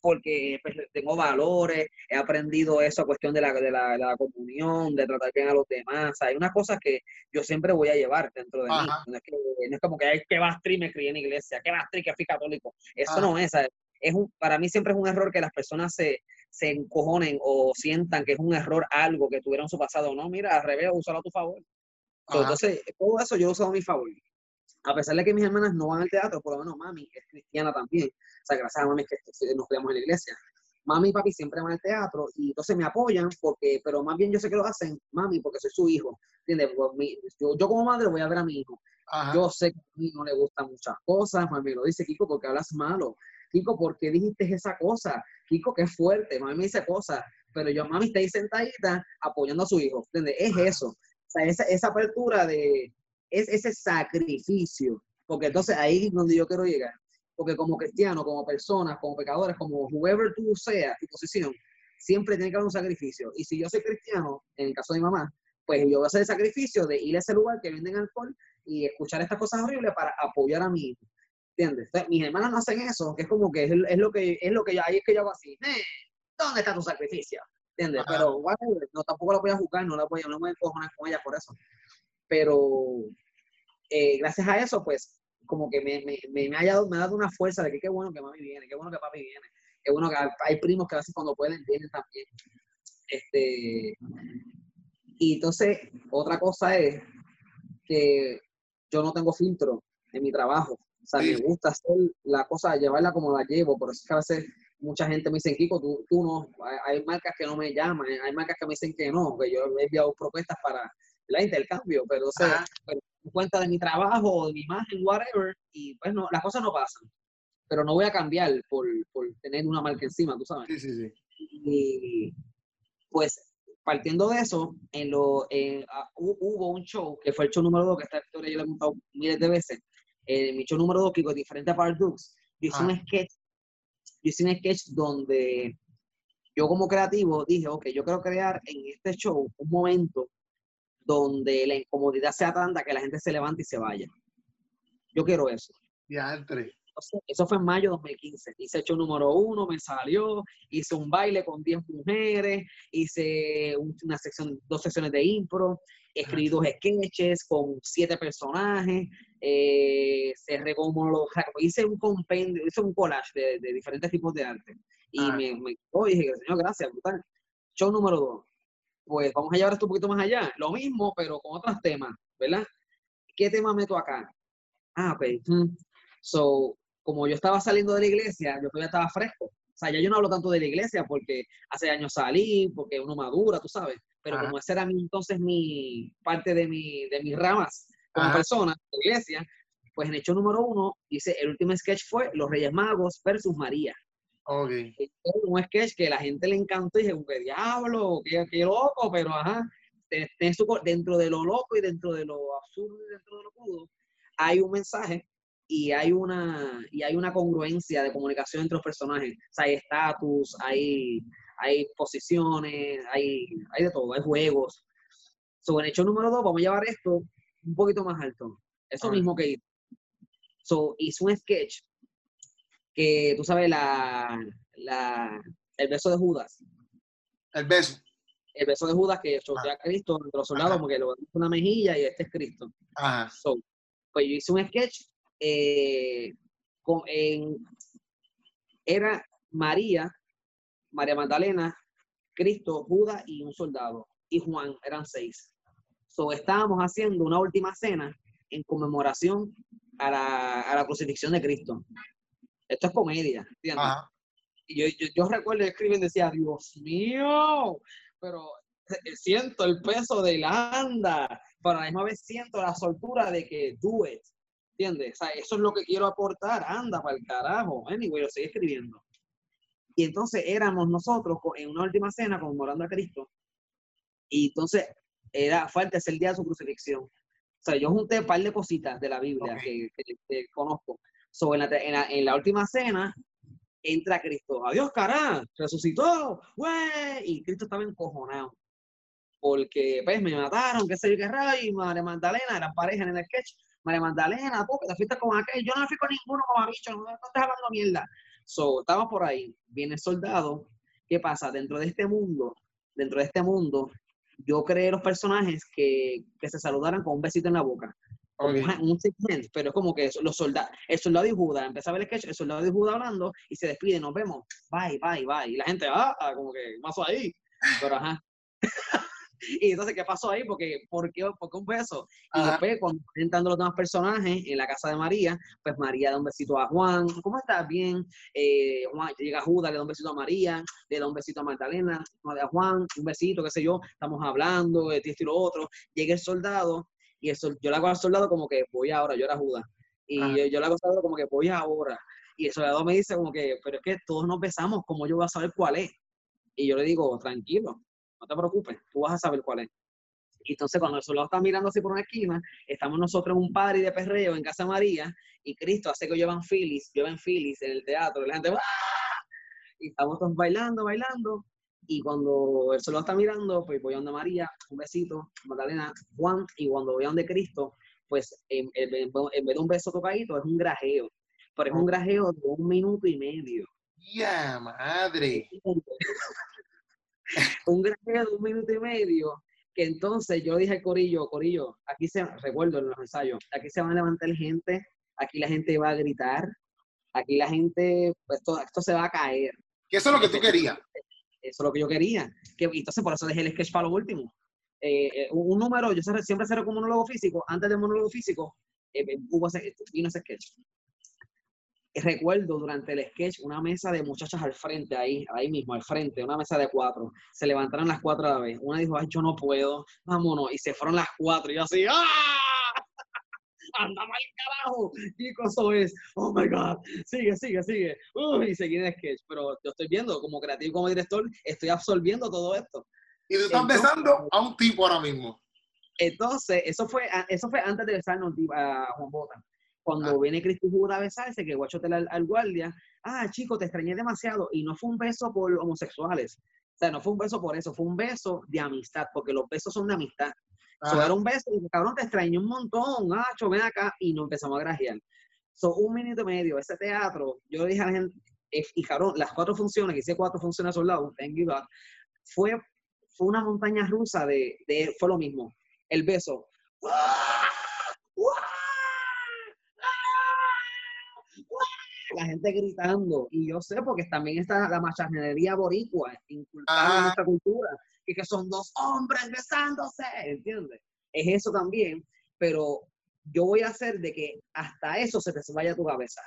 porque pues, tengo valores, he aprendido eso a cuestión de la, de, la, la, comunión, de tratar bien a los demás. Hay unas cosas que yo siempre voy a llevar dentro de mí. No es, que, no es como que, hay que bastri me crié en iglesia, que bastri que fui católico. Eso no es, es un, para mí siempre es un error que las personas se, se encojonen o sientan que es un error algo que tuvieron su pasado. No, mira, al revés, úsalo a tu favor. Entonces, todo eso yo he usado a mi favor. A pesar de que mis hermanas no van al teatro, por lo menos mami es cristiana también. O sea, gracias a mami que nos criamos en la iglesia. Mami y papi siempre van al teatro y entonces me apoyan porque, pero más bien yo sé que lo hacen, mami, porque soy su hijo. ¿Entiendes? Yo, yo, como madre voy a ver a mi hijo. Yo sé que a mí no le gustan muchas cosas, mami lo dice Kiko porque hablas malo. Kiko, ¿por qué dijiste esa cosa? Kiko, qué fuerte, mami me dice cosas, pero yo, mami, está ahí sentadita apoyando a su hijo, ¿entiendes? Es eso, o sea, esa, esa apertura de, es ese sacrificio, porque entonces ahí es donde yo quiero llegar, porque como cristiano, como personas, como pecadores, como whoever tú seas, tu posición, siempre tiene que haber un sacrificio, y si yo soy cristiano, en el caso de mi mamá, pues yo voy a hacer el sacrificio de ir a ese lugar que venden alcohol y escuchar estas cosas horribles para apoyar a mi hijo. ¿Entiendes? mis hermanas no hacen eso, que es como que es, es, lo que es lo que yo, ahí es que yo hago así, ¿dónde está tu sacrificio? ¿Entiendes? Pero bueno, no tampoco la voy a juzgar, no la voy a, no me voy a encojonar con ella por eso. Pero eh, gracias a eso, pues, como que me, me, me, ha dado, me ha dado una fuerza de que qué bueno que mami viene, qué bueno que papi viene, qué bueno que hay primos que a veces cuando pueden vienen también. Este, y entonces, otra cosa es que yo no tengo filtro en mi trabajo. O sea, me gusta hacer la cosa, llevarla como la llevo, por eso es que a veces mucha gente me dice, Kiko, tú, tú no, hay, marcas que no me llaman, hay marcas que me dicen que no, que yo he enviado propuestas para el intercambio, pero o sea, cuenta de mi trabajo, de mi imagen, whatever, y pues no, las cosas no pasan. Pero no voy a cambiar por, por tener una marca encima, tú sabes. Sí, sí, sí. Y pues partiendo de eso, en lo, ah, hubo un show, que fue el show número 2, que esta historia yo le he contado miles de veces, en mi show número 2, que con diferentes Dukes, yo hice un ah. sketch, yo hice un sketch donde yo como creativo dije, ok, yo quiero crear en este show un momento donde la incomodidad sea tanta que la gente se levante y se vaya. Yo quiero eso. Ya, entre. Eso fue en mayo de 2015. Hice hecho número uno, me salió, hice un baile con 10 mujeres, hice una sección, dos secciones de impro, escribí dos sketches con siete personajes, eh, cerré como los, hice un compendio, hice un collage de, diferentes tipos de arte. Y ah. me, me dije, señor, gracias, brutal. Show número dos. Pues vamos a llevar esto un poquito más allá. Lo mismo, pero con otros temas, ¿verdad? ¿Qué tema meto acá? Ah, ok. Hmm. So, como yo estaba saliendo de la iglesia, yo todavía estaba fresco. O sea, ya yo no hablo tanto de la iglesia porque hace años salí, porque uno madura, tú sabes. Pero como ese era mi, entonces mi parte de, mi, de mis ramas como persona de la iglesia, pues en hecho número uno, hice el último sketch fue Los Reyes Magos versus María. Ok. Un sketch que la gente le encantó y dije, qué diablo, qué, qué loco, pero ajá, dentro de lo loco y dentro de lo absurdo y dentro de lo crudo, hay un mensaje y hay una y hay una congruencia de comunicación entre los personajes. O sea, hay estatus, hay, hay posiciones, hay, hay de todo, hay juegos. Sobre el hecho número dos, vamos a llevar esto un poquito más alto. Eso mismo que hizo. So, hizo un sketch que, tú sabes, la, la, el beso de Judas. El beso. El beso de Judas que chotea a Cristo entre los soldados, porque lo una mejilla y este es Cristo. Ajá. So, pues yo hice un sketch eh, con, en, era María, María Magdalena, Cristo, Judas y un soldado. Y Juan, eran seis. So, estábamos haciendo una última cena en conmemoración a la, a la crucifixión de Cristo. Esto es comedia, ¿entiendes? Y yo, yo, yo recuerdo escriben decía, Dios mío, pero eh, siento el peso de la anda, pero a la misma vez siento la soltura de que do it, ¿entiendes? O sea, eso es lo que quiero aportar, anda para el carajo. Anyway, lo sigue escribiendo. Y entonces éramos nosotros en una última cena conmemorando a Cristo. Y entonces era, fue el día de su crucifixión. O sea, yo junté un par de cositas de la Biblia que, que, conozco. So, en, la, en, la, en, la, última cena entra Cristo. Adiós, cara, resucitó, güey. Y Cristo estaba encojonado. Porque, pues, me mataron, qué sé yo qué rayo, y María Magdalena, eran pareja en el sketch. María Magdalena, tú, que te fuiste con aquel. Yo no me fui con ninguno como bicho, no, no estás hablando mierda. So, estamos por ahí. Viene el soldado. ¿Qué pasa? Dentro de este mundo, dentro de este mundo, yo creé los personajes que, que se saludaran con un besito en la boca. Okay. Un, segment, pero es como que los soldados, el soldado y Judas, empezaba el sketch, el soldado y Judas hablando y se despide, nos vemos, bye, bye, bye. Y la gente, ah, como que, ¿qué pasó ahí? Pero ajá. y entonces, ¿qué pasó ahí? Porque, ¿por qué, por qué un beso? Y Ajá. después, cuando están entrando los demás personajes en la casa de María, pues María da un besito a Juan, ¿cómo estás? Bien. Eh, Juan, llega Judas, le da un besito a María, le da un besito a Magdalena, a Juan, un besito, qué sé yo, estamos hablando, de esto y lo otro. Llega el soldado, y eso, yo le hago al soldado como que voy ahora, yo era Judas. Y yo, yo, le hago al soldado como que voy ahora. Y el soldado me dice como que, pero es que todos nos besamos, ¿cómo yo voy a saber cuál es? Y yo le digo, tranquilo, no te preocupes, tú vas a saber cuál es. Y entonces cuando el soldado está mirando así por una esquina, estamos nosotros en un party de perreo en Casa María y Cristo hace que llevan Phillies, llevan Phillies en el teatro y la gente ¡Ah! y estamos todos bailando, bailando y cuando el soldado está mirando, pues voy a donde María, un besito, Magdalena, Juan y cuando voy a donde Cristo, pues en, en, en vez de un beso tocadito es un grajeo, pero es un grajeo de un minuto y medio. ¡Ya, madre! un grajeo de un minuto y medio, que entonces yo dije al Corillo, Corillo, aquí se, recuerdo en los ensayos, aquí se van a levantar gente, aquí la gente va a gritar, aquí la gente, pues esto, esto se va a caer. Que eso es lo que tú querías. Eso es lo que yo quería. Que, entonces por eso dejé el sketch para lo último. Eh, un, un, número, yo siempre cerré con monólogo físico, antes del monólogo físico, eh, hubo ese, vino ese sketch recuerdo durante el sketch una mesa de muchachas al frente, ahí, ahí mismo, al frente, una mesa de cuatro. Se levantaron las cuatro a la vez. Una dijo, ay, yo no puedo, vámonos. Y se fueron las cuatro. Y yo así, ¡ah! ¡Anda mal carajo! ¿Qué cosa es? Oh my God, sigue, sigue, sigue. Uy, y seguí en el sketch. Pero yo estoy viendo, como creativo, como director, estoy absorbiendo todo esto. Y tú estás entonces, besando a un tipo ahora mismo. Entonces, eso fue, eso fue antes de besarnos a Juan Bota cuando ah. viene Cristo Judas a besarse, que guachote al, al guardia, ah, chico, te extrañé demasiado. Y no fue un beso por homosexuales. O sea, no fue un beso por eso, fue un beso de amistad, porque los besos son de amistad. So, era un beso, y cabrón, te extrañé un montón, ah, ven acá, y nos empezamos a grajear. So, un minuto y medio, ese teatro, yo dije a la gente, eh, y cabrón, las cuatro funciones, que hice cuatro funciones a lado, thank you God, fue, fue una montaña rusa de, de, fue lo mismo. El beso, la gente gritando. Y yo sé, porque también está la macharnería boricua inculcada en nuestra cultura, que son dos hombres besándose, ¿entiendes? Es eso también, pero yo voy a hacer de que hasta eso se te vaya tu cabeza,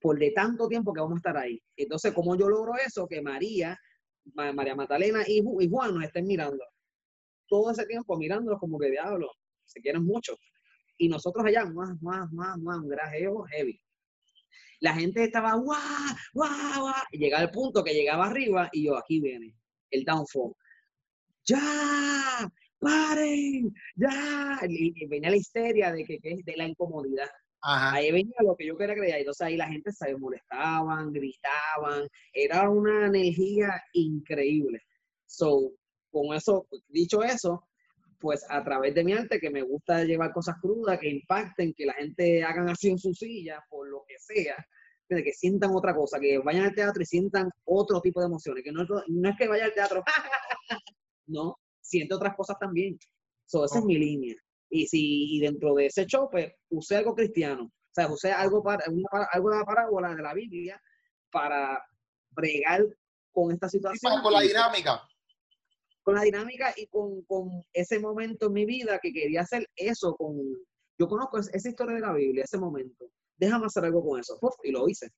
por de tanto tiempo que vamos a estar ahí. Entonces, ¿cómo yo logro eso? Que María, María Magdalena y, Juan nos estén mirando. Todo ese tiempo mirándolos como que diablo, se quieren mucho. Y nosotros allá, más, más, más, más, un grajeo heavy la gente estaba guau, guau, guau, y llegaba el punto que llegaba arriba y yo, aquí viene el downfall. ¡Ya! ¡Paren! ¡Ya! Y, y venía la histeria de que, que de la incomodidad. Ajá. Ahí venía lo que yo quería creer. Entonces ahí la gente se molestaban, gritaban. Era una energía increíble. So, con eso, dicho eso, pues a través de mi arte, que me gusta llevar cosas crudas, que impacten, que la gente hagan así en su silla, por lo que sea, que sientan otra cosa, que vayan al teatro y sientan otro tipo de emociones, que no, no es que vaya al teatro, no, siente otras cosas también. So, esa es mi línea. Y si y dentro de ese show, pues, usé algo cristiano, o sea, usé algo, para, algo de la parábola de la Biblia para bregar con esta situación. con la dinámica. Con la dinámica y con, con, ese momento en mi vida que quería hacer eso con... Yo conozco esa historia de la Biblia, ese momento. Déjame hacer algo con eso. y lo hice.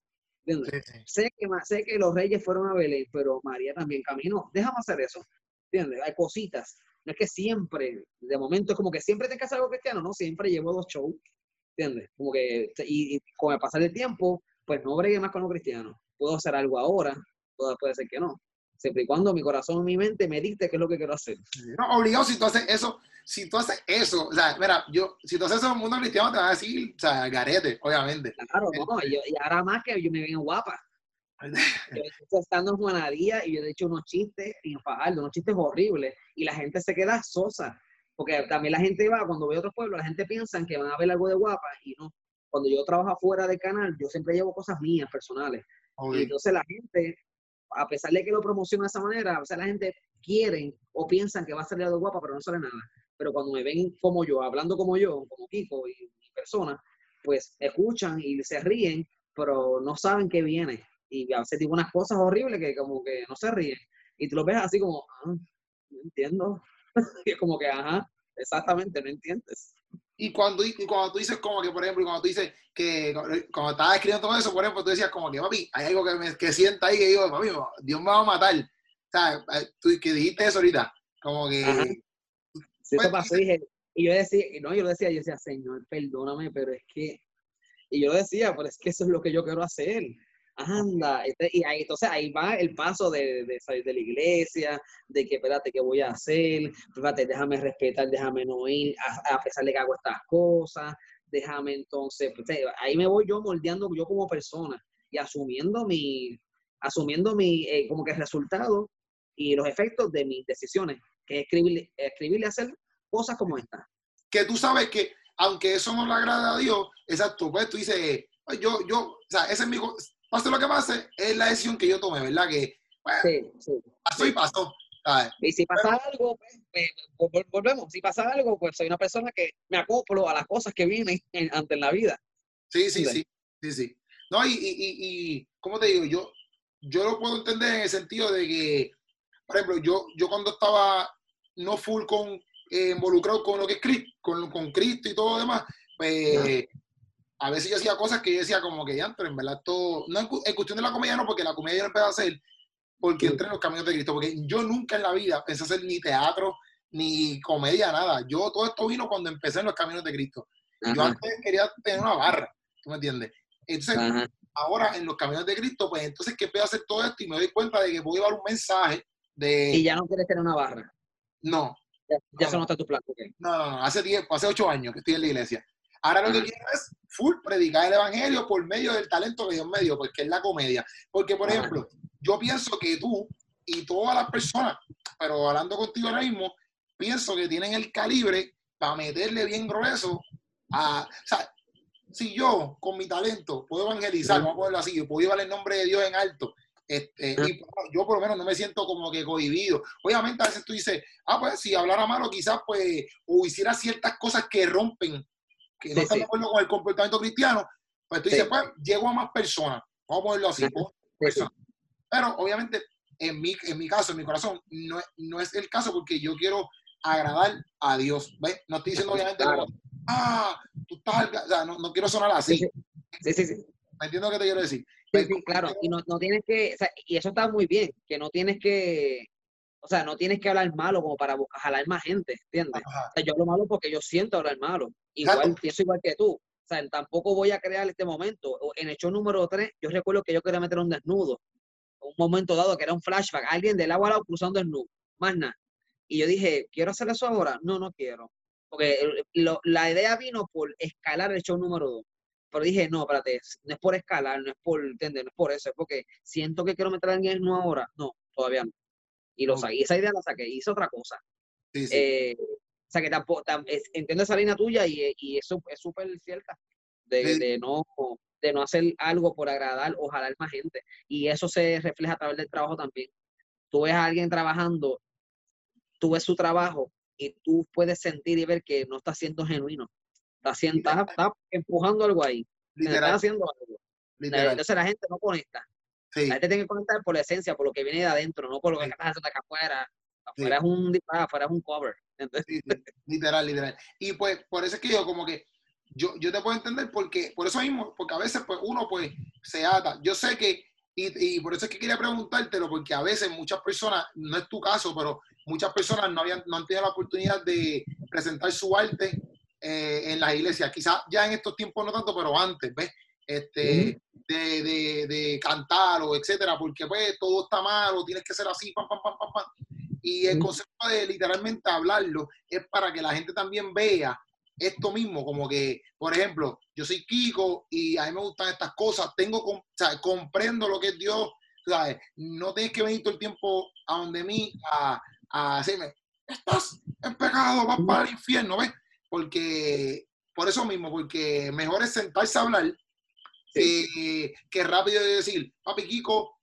Sé, que, sé que los reyes fueron a Belén, pero María también caminó. Déjame hacer eso. ¿Entiendes? Hay cositas. No es que siempre, de momento es como que siempre que hacer algo cristiano, no, siempre llevo dos shows. ¿Entiendes? Como que, y, y con el pasar del tiempo, pues no bregué más con lo cristiano. Puedo hacer algo ahora, puede ser que no. Siempre y cuando mi corazón y mi mente me dicte qué es lo que quiero hacer. No, obligado si tú haces eso, si tú haces eso, o sea, mira, yo, si tú haces eso en el mundo cristiano te van a decir, o sea, garete, obviamente. Claro, no, y, ahora más que yo me veo guapa. yo estoy estando en Juanadía y yo he hecho unos chistes en Fajardo, unos chistes horribles, y la gente se queda sosa. Porque también la gente va, cuando ve a otros pueblos, la gente piensa que van a ver algo de guapa y no. Cuando yo trabajo fuera del canal, yo siempre llevo cosas mías, personales. Y entonces la gente a pesar de que lo promociona de esa manera, o sea, la gente quiere o piensan que va a salir algo guapa, pero no sale nada. Pero cuando me ven como yo, hablando como yo, como Kiko y mi persona, pues escuchan y se ríen, pero no saben qué viene. Y a veces digo unas cosas horribles que como que no se ríen. Y tú lo ves así como, ah, no entiendo. y es como que, ajá, exactamente, no entiendes. Y cuando, y cuando tú dices como que, por ejemplo, cuando tú dices que cuando estabas escribiendo todo eso, por ejemplo, tú decías como que, papi, hay algo que, me, que sienta ahí que digo, papi, Dios me va a matar. O sea, eh, tú que dijiste eso ahorita, como que... Sí, eso pasó, dije, y yo decía, no, yo lo decía, yo decía, Señor, perdóname, pero es que, y yo decía, pero es que eso es lo que yo quiero hacer anda, este, y ahí, entonces ahí va el paso de, de, salir de la iglesia, de que, espérate, ¿qué voy a hacer? Espérate, déjame respetar, déjame no ir, a, pesar de que hago estas cosas, déjame entonces, pues, ahí me voy yo moldeando yo como persona y asumiendo mi, asumiendo mi, eh, como que el resultado y los efectos de mis decisiones, que es escribirle, escribirle hacer cosas como esta. Que tú sabes que, aunque eso no le agrada a Dios, exacto, pues tú dices, yo, yo, o sea, ese es mi, pase lo que pase, es la decisión que yo tomé, ¿verdad? Que sí, sí, pasó y pasó. Y si pasa algo, pues, pues volvemos. Si pasa algo, pues soy una persona que me acoplo a las cosas que vienen en, ante la vida. Sí, sí, sí, sí, sí. No, y, y, y, ¿cómo te digo? Yo, yo lo puedo entender en el sentido de que, por ejemplo, yo, yo cuando estaba no full con, eh, involucrado con lo que es Cristo, con, con Cristo y todo lo demás, pues a veces yo hacía cosas que yo decía como que ya, pero en verdad todo, no en, cuestión de la comedia no, porque la comedia yo no empecé a hacer porque entré en los caminos de Cristo, porque yo nunca en la vida pensé hacer ni teatro, ni comedia, nada. Yo todo esto vino cuando empecé en los caminos de Cristo. Yo antes quería tener una barra, ¿tú me entiendes? Entonces, ahora en los caminos de Cristo, pues entonces que puedo hacer todo esto y me doy cuenta de que puedo llevar un mensaje de... Y ya no quieres tener una barra. No. Ya, no, está tu plan. No, no, no, hace, diez, hace ocho años que estoy en la iglesia. Ahora lo que quiero es full predicar el evangelio por medio del talento que Dios me dio, porque es la comedia. Porque, por ejemplo, yo pienso que tú y todas las personas, pero hablando contigo ahora mismo, pienso que tienen el calibre para meterle bien grueso a. O sea, si yo con mi talento puedo evangelizar, vamos a ponerlo así, yo puedo llevar el nombre de Dios en alto, este, y yo por lo menos no me siento como que cohibido. Obviamente a veces tú dices, ah, pues si hablara malo quizás pues, o hiciera ciertas cosas que rompen que no están de acuerdo con el comportamiento cristiano, pues tú dices, pues, llego a más personas. Vamos a ponerlo así. Pero obviamente, en mi, en mi caso, en mi corazón, no, no es el caso porque yo quiero agradar a Dios. ¿Ves? No estoy diciendo obviamente, ah, tú estás, o sea, no, no, quiero sonar así. Sí, sí, sí. ¿Me entiendo lo que te quiero decir? Sí, sí, claro, y no, no tienes que, o sea, y eso está muy bien, que no tienes que, o sea, no tienes que hablar malo como para jalar más gente, ¿entiendes? O sea, yo hablo malo porque yo siento hablar malo. Igual, pienso igual que tú. O sea, tampoco voy a crear este momento. En el show número 3, yo recuerdo que yo quería meter un desnudo. Un momento dado que era un flashback. Alguien del agua al lado cruzando desnudo. Más nada. Y yo dije, ¿quiero hacer eso ahora? No, no quiero. Porque la idea vino por escalar el show número 2. Pero dije, no, espérate, no es por escalar, no es por, ¿entiendes? No es por eso, es porque siento que quiero meter a alguien no ahora. No, todavía no. Y, lo esa idea la saqué, hice otra cosa. Sí, sí. Eh, sea, que tampoco, entiendo esa línea tuya y, y eso es súper cierta, de, de, no, de no hacer algo por agradar o jalar más gente. Y eso se refleja a través del trabajo también. Tú ves a alguien trabajando, tú ves su trabajo y tú puedes sentir y ver que no está siendo genuino. Está, haciendo, está, empujando algo ahí. Está haciendo algo. Entonces la gente no conecta. La gente tiene que conectar por la esencia, por lo que viene de adentro, no por lo que estás haciendo acá afuera. Afuera es un afuera es un cover. literal, literal. Y pues por eso es que yo como que yo, yo te puedo entender porque, por eso mismo, porque a veces pues uno pues se ata. Yo sé que, y, y por eso es que quería preguntártelo, porque a veces muchas personas, no es tu caso, pero muchas personas no, habían, no han tenido la oportunidad de presentar su arte eh, en las iglesias. Quizás ya en estos tiempos no tanto, pero antes, ¿ves? Este, de, de, de, cantar o etcétera, porque pues todo está mal o tienes que ser así, pam, pam, pam, pam, pam. Y el concepto de literalmente hablarlo es para que la gente también vea esto mismo, como que, por ejemplo, yo soy Kiko y a mí me gustan estas cosas, tengo, o sea, comprendo lo que es Dios, ¿sabes? No tienes que venir todo el tiempo a donde mí a, a decirme, estás en pecado, vas para el infierno, ¿ves? Porque, por eso mismo, porque mejor es sentarse a hablar que, rápido decir, papi Kiko,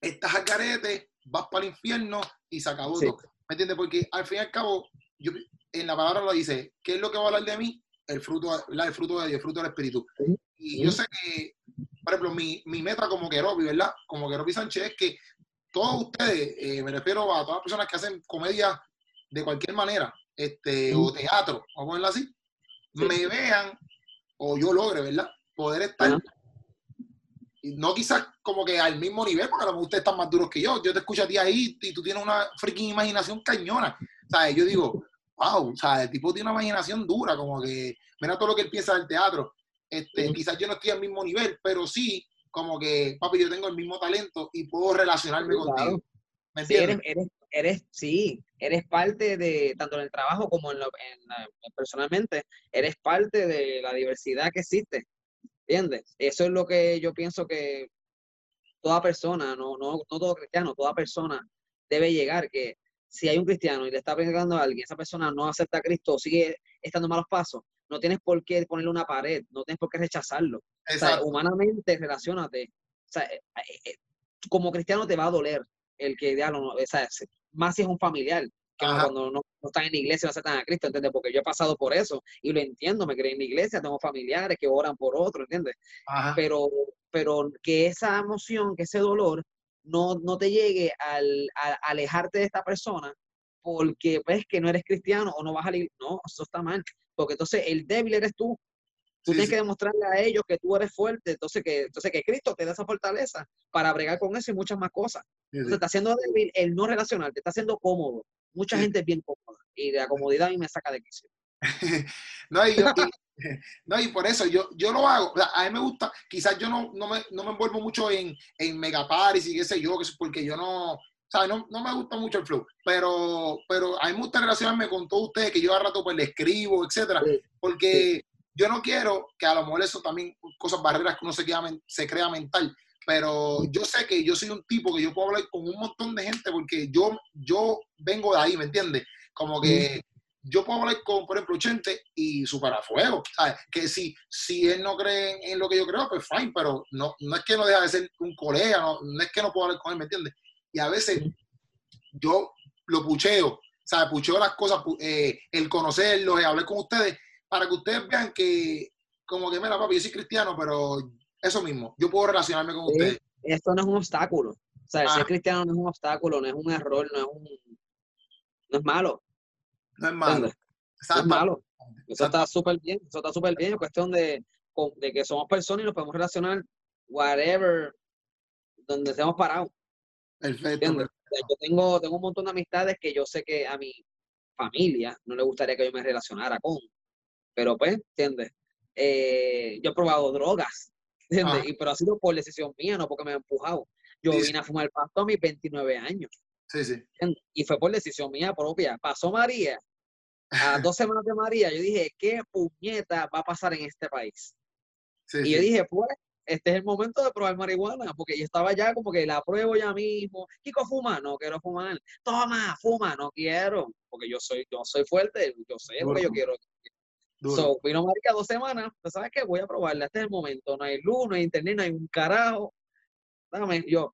estás al carete, vas para el infierno y se acabó todo. ¿Me entiendes? Porque al fin y al cabo, yo, en la palabra lo dice, ¿qué es lo que va a hablar de mí? El fruto, el fruto de Dios, el fruto del Espíritu. Y yo sé que, por ejemplo, mi, mi meta como Keropi, ¿verdad? Como Keropi Sánchez es que todos ustedes, eh, me refiero a todas las personas que hacen comedia de cualquier manera, este, o teatro, vamos a ponerlo así, me vean, o yo logre, ¿verdad? Poder estar, no quizás como que al mismo nivel, porque a lo mejor ustedes están más duros que yo, yo te escucho a ti ahí y tú tienes una freaking imaginación cañona, o sea, yo digo, wow, o sea, el tipo tiene una imaginación dura, como que, mira todo lo que él piensa del teatro, este, quizás yo no estoy al mismo nivel, pero sí, como que, papi, yo tengo el mismo talento y puedo relacionarme contigo. ¿Me sí, eres, eres, sí, eres parte de, tanto en el trabajo como en, lo, en, personalmente, eres parte de la diversidad que existe. ¿Entiendes? Eso es lo que yo pienso que toda persona, no, no, no todo cristiano, toda persona debe llegar, que si hay un cristiano y le está predicando a alguien, esa persona no acepta a Cristo sigue estando malos pasos, no tienes por qué ponerle una pared, no tienes por qué rechazarlo. O sea, humanamente, relacionate. O sea, eh, eh, como cristiano te va a doler el que, diablo, no, o sea, más si es un familiar, que cuando no, están en la iglesia no aceptan a Cristo, ¿entiendes? Porque yo he pasado por eso y lo entiendo, me creí en la iglesia, tengo familiares que oran por otro, ¿entiendes? Pero, pero que esa emoción, que ese dolor no, no te llegue al, a, alejarte de esta persona porque ves que no eres cristiano o no vas a ir, no, eso está mal, porque entonces el débil eres tú. Tú tienes que demostrarle a ellos que tú eres fuerte, entonces que, entonces que Cristo te da esa fortaleza para bregar con eso y muchas más cosas. Entonces está haciendo débil el no relacional, te está haciendo cómodo. Mucha gente es bien cómoda y de la comodidad a mí me saca de quicio. no, y, no, y por eso yo, yo lo hago. a mí me gusta, quizás yo no, no, me, no me envuelvo mucho en, en megaparis y qué sé yo, porque yo no, o no, no, me gusta mucho el flow, pero, pero a mí me gusta relacionarme con todos ustedes, que yo a rato pues le escribo, etcétera, porque yo no quiero que a lo mejor eso también, cosas barreras que uno se, queda, se crea mental, pero yo sé que yo soy un tipo que yo puedo hablar con un montón de gente porque yo, yo vengo de ahí, ¿me entiendes? Como que yo puedo hablar con, por ejemplo, Chente y super a fuego, ¿sabes? Que si, si él no cree en, lo que yo creo, pues fine, pero no, no es que no deja de ser un colega, no, no es que no puedo hablar con él, ¿me entiendes? Y a veces yo lo pucheo, ¿sabes? Pucheo las cosas, eh, el conocerlos, el hablar con ustedes, para que ustedes vean que, como que, mira, papi, yo soy cristiano, pero eso mismo, yo puedo relacionarme con ustedes. Esto no es un obstáculo. O sea, ser ah. cristiano no es un obstáculo, no es un error, no es un. No es malo. No es malo. No es malo. Eso está súper bien. Eso está súper bien. Es cuestión de, de que somos personas y nos podemos relacionar, whatever, donde estemos parados. Perfecto. Yo tengo, tengo un montón de amistades que yo sé que a mi familia no le gustaría que yo me relacionara con. Pero pues, ¿entiendes? Eh, yo he probado drogas, ¿entiendes? Ah. Y, pero ha sido por decisión mía, no porque me ha empujado. Yo vine a fumar pasto a mis 29 años. Sí, sí. Y fue por decisión mía propia. Pasó María. A dos semanas de María, yo dije, ¿qué puñeta va a pasar en este país? y yo dije, pues, este es el momento de probar marihuana, porque yo estaba ya como que la pruebo ya mismo. Kiko, fuma, no quiero fumar. Toma, fuma, no quiero, porque yo soy, yo soy fuerte, yo sé lo que yo quiero. So, vino marica dos semanas, pues sabes qué, voy a probarla, este es el momento, no hay luz, no hay internet, no hay un carajo. Dame, yo,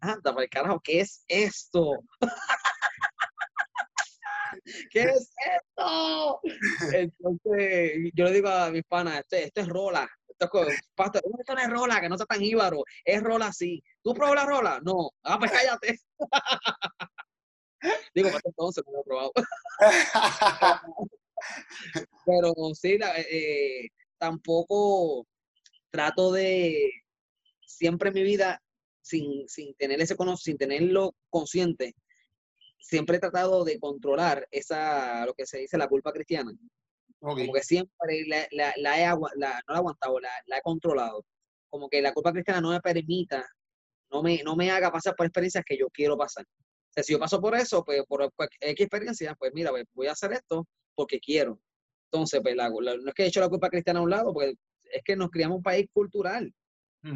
anda, para el carajo, ¿qué es esto? ¿Qué es esto? Entonces, yo le digo a mis panas, este, esto es rola. Esto, es, esto no es rola, que no está tan íbaro. Es rola sí. ¿Tú probas la rola? No. Ah, pues cállate. digo, pues entonces no lo he probado. Pero sí, eh, tampoco trato de siempre en mi vida, sin, sin tener ese sin tenerlo consciente, siempre he tratado de controlar esa, lo que se dice la culpa cristiana. Como que siempre la, la, la he no la he aguantado, la, la, he controlado. Como que la culpa cristiana no me permita, no me, no me haga pasar por experiencias que yo quiero pasar. O sea, si yo paso por eso, pues por X experiencia, pues mira, pues, voy a hacer esto porque quiero. Entonces, pues no es que he hecho la culpa cristiana a un lado, porque es que nos criamos un país cultural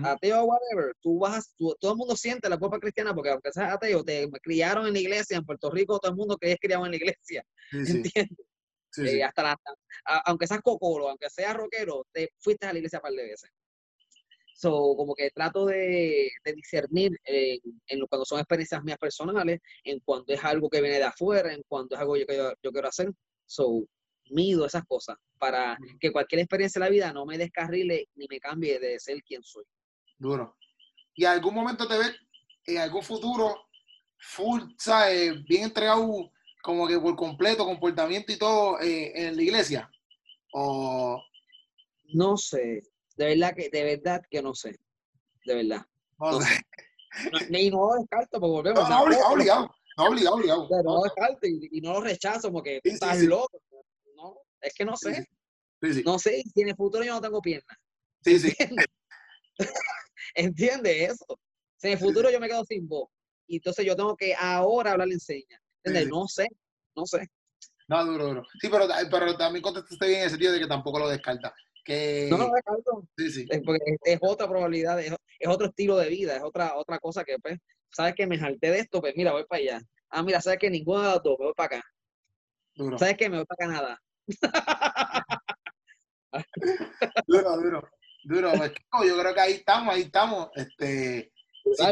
ateo o whatever, tú vas, todo el mundo siente la culpa cristiana porque aunque seas ateo, te criaron en la iglesia, en Puerto Rico todo el mundo que es criado en la iglesia, ¿entiendes? Eh, hasta la, aunque seas cocoro, aunque seas rockero, te fuiste a la iglesia un par de veces. So, como que trato de, discernir en, cuando son experiencias mías personales, en cuanto es algo que viene de afuera, en cuanto es algo que yo, yo quiero hacer. So, mido esas cosas para que cualquier experiencia de la vida no me descarrile ni me cambie de ser quien soy. Duro. ¿Y algún momento te ves en algún futuro full, ¿sabes? Bien entregado como que por completo, comportamiento y todo eh, en la iglesia? ¿O...? No sé. De verdad que, de verdad que no sé. De verdad. No, sé. ni no descarto, porque volvemos. No, no, obligado, No, obligado, obligado. no lo descarto y, no lo rechazo porque estás loco. No, es que no sé. No sé, si en el futuro yo no tengo piernas. Sí, sí. ¿Entiende eso? Si en el futuro yo me quedo sin voz. Y entonces yo tengo que ahora hablar enseña. No sé, no sé. No, duro, duro. Sí, pero, pero también contestaste bien en el sentido de que tampoco lo descarta. Que... No, no descarto. Sí, sí. Es, es, otra probabilidad, es, otro estilo de vida, es otra, otra cosa que, pues, sabes que me jalté de esto, pues mira, voy para allá. Ah, mira, sabes que ninguno de los dos, voy para acá. Duro. ¿Sabes que me voy para Canadá? duro, duro. Duro, yo creo que ahí estamos, ahí estamos. Este,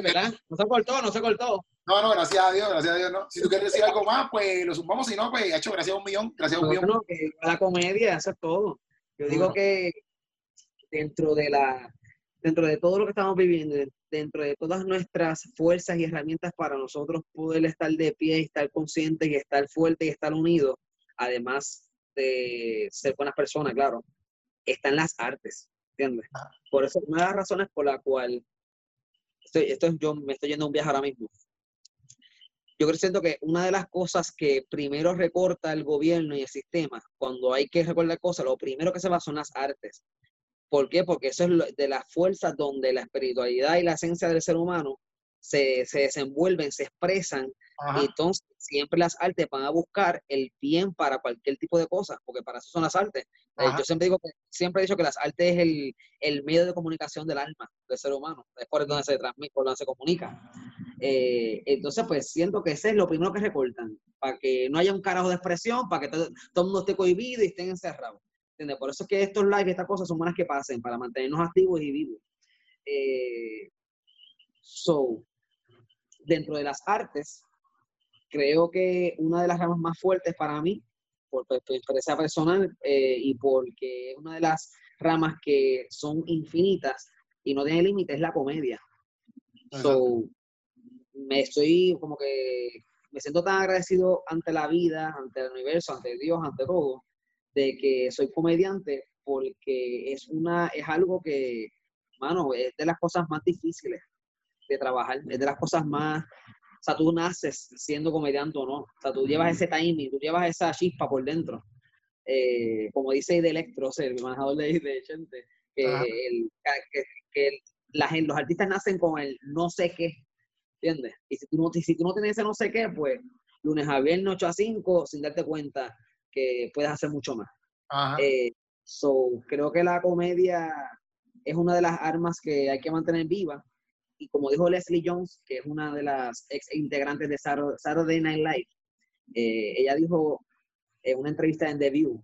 ¿verdad? No se cortó, no se cortó. No, no, gracias a Dios, gracias a Dios, ¿no? Si tú quieres decir algo más, pues lo sumamos, si no, pues hecho, gracias a un millón, gracias a un millón. No, que la comedia, eso es todo. Yo digo que dentro de la, dentro de todo lo que estamos viviendo, dentro de todas nuestras fuerzas y herramientas para nosotros poder estar de pie y estar conscientes y estar fuertes y estar unidos, además de ser buenas personas, claro, están las artes. Ah. Por eso, una de las razones por la cual estoy, esto yo me estoy yendo a un viaje ahora mismo. Yo creo siento que una de las cosas que primero recorta el gobierno y el sistema, cuando hay que recordar cosas, lo primero que se va son las artes. ¿Por qué? Porque eso es de las fuerzas donde la espiritualidad y la esencia del ser humano se, se desenvuelven, se expresan y entonces siempre las artes van a buscar el bien para cualquier tipo de cosas, porque para eso son las artes. Eh, yo siempre digo que siempre he dicho que las artes es el, el, medio de comunicación del alma del ser humano, es por donde se transmite, por donde se comunica. Eh, entonces, pues siento que ese es lo primero que recortan, para que no haya un carajo de expresión, para que todo, el mundo esté cohibido y estén encerrados. ¿entiendes? Por eso es que estos lives, estas cosas son buenas que pasen, para mantenernos activos y vivos. Eh, so, dentro de las artes, creo que una de las ramas más fuertes para mí, por, experiencia personal eh, y porque es una de las ramas que son infinitas y no tiene límite, es la comedia. So, me estoy como que me siento tan agradecido ante la vida, ante el universo, ante Dios, ante todo, de que soy comediante porque es una es algo que, mano, es de las cosas más difíciles de trabajar, es de las cosas más o sea, tú naces siendo comediante o no. O sea, tú llevas ese timing, tú llevas esa chispa por dentro. Eh, como dice de Electro, el manejador de, de Chente, que, el, que, los artistas nacen con el no sé qué, ¿entiendes? Y si tú, no, si tú no tienes ese no sé qué, pues lunes a viernes 8 a 5, sin darte cuenta que puedes hacer mucho más. Eh, so, creo que la comedia es una de las armas que hay que mantener viva. Y como dijo Leslie Jones, que es una de las ex integrantes de Saturday Night Live, eh, ella dijo en una entrevista en The View,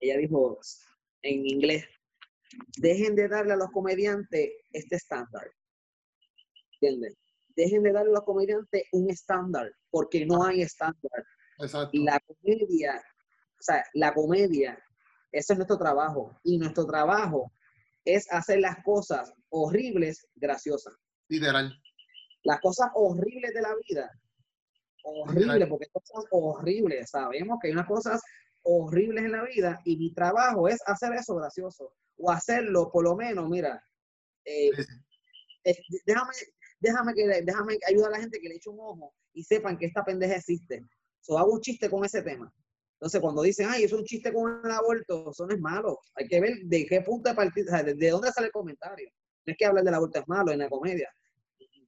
ella dijo en inglés, dejen de darle a los comediantes este estándar. ¿Entienden? Dejen de darle a los comediantes un estándar, porque no hay estándar. Exacto. La comedia, o sea, la comedia, ese es nuestro trabajo. Y nuestro trabajo es hacer las cosas horribles graciosas. Literal. Las cosas horribles de la vida. Horribles, porque son horribles. Sabemos que hay unas cosas horribles en la vida y mi trabajo es hacer eso gracioso. O hacerlo, por lo menos, mira, eh, déjame, déjame, que, déjame ayudar a la gente que le eche un ojo y sepan que esta pendeja existe. So, hago un chiste con ese tema. Entonces, cuando dicen, ay, es un chiste con el aborto, eso no es malo. Hay que ver de qué punto de partida, de, dónde sale el comentario. No es que hablar del aborto es malo en la comedia,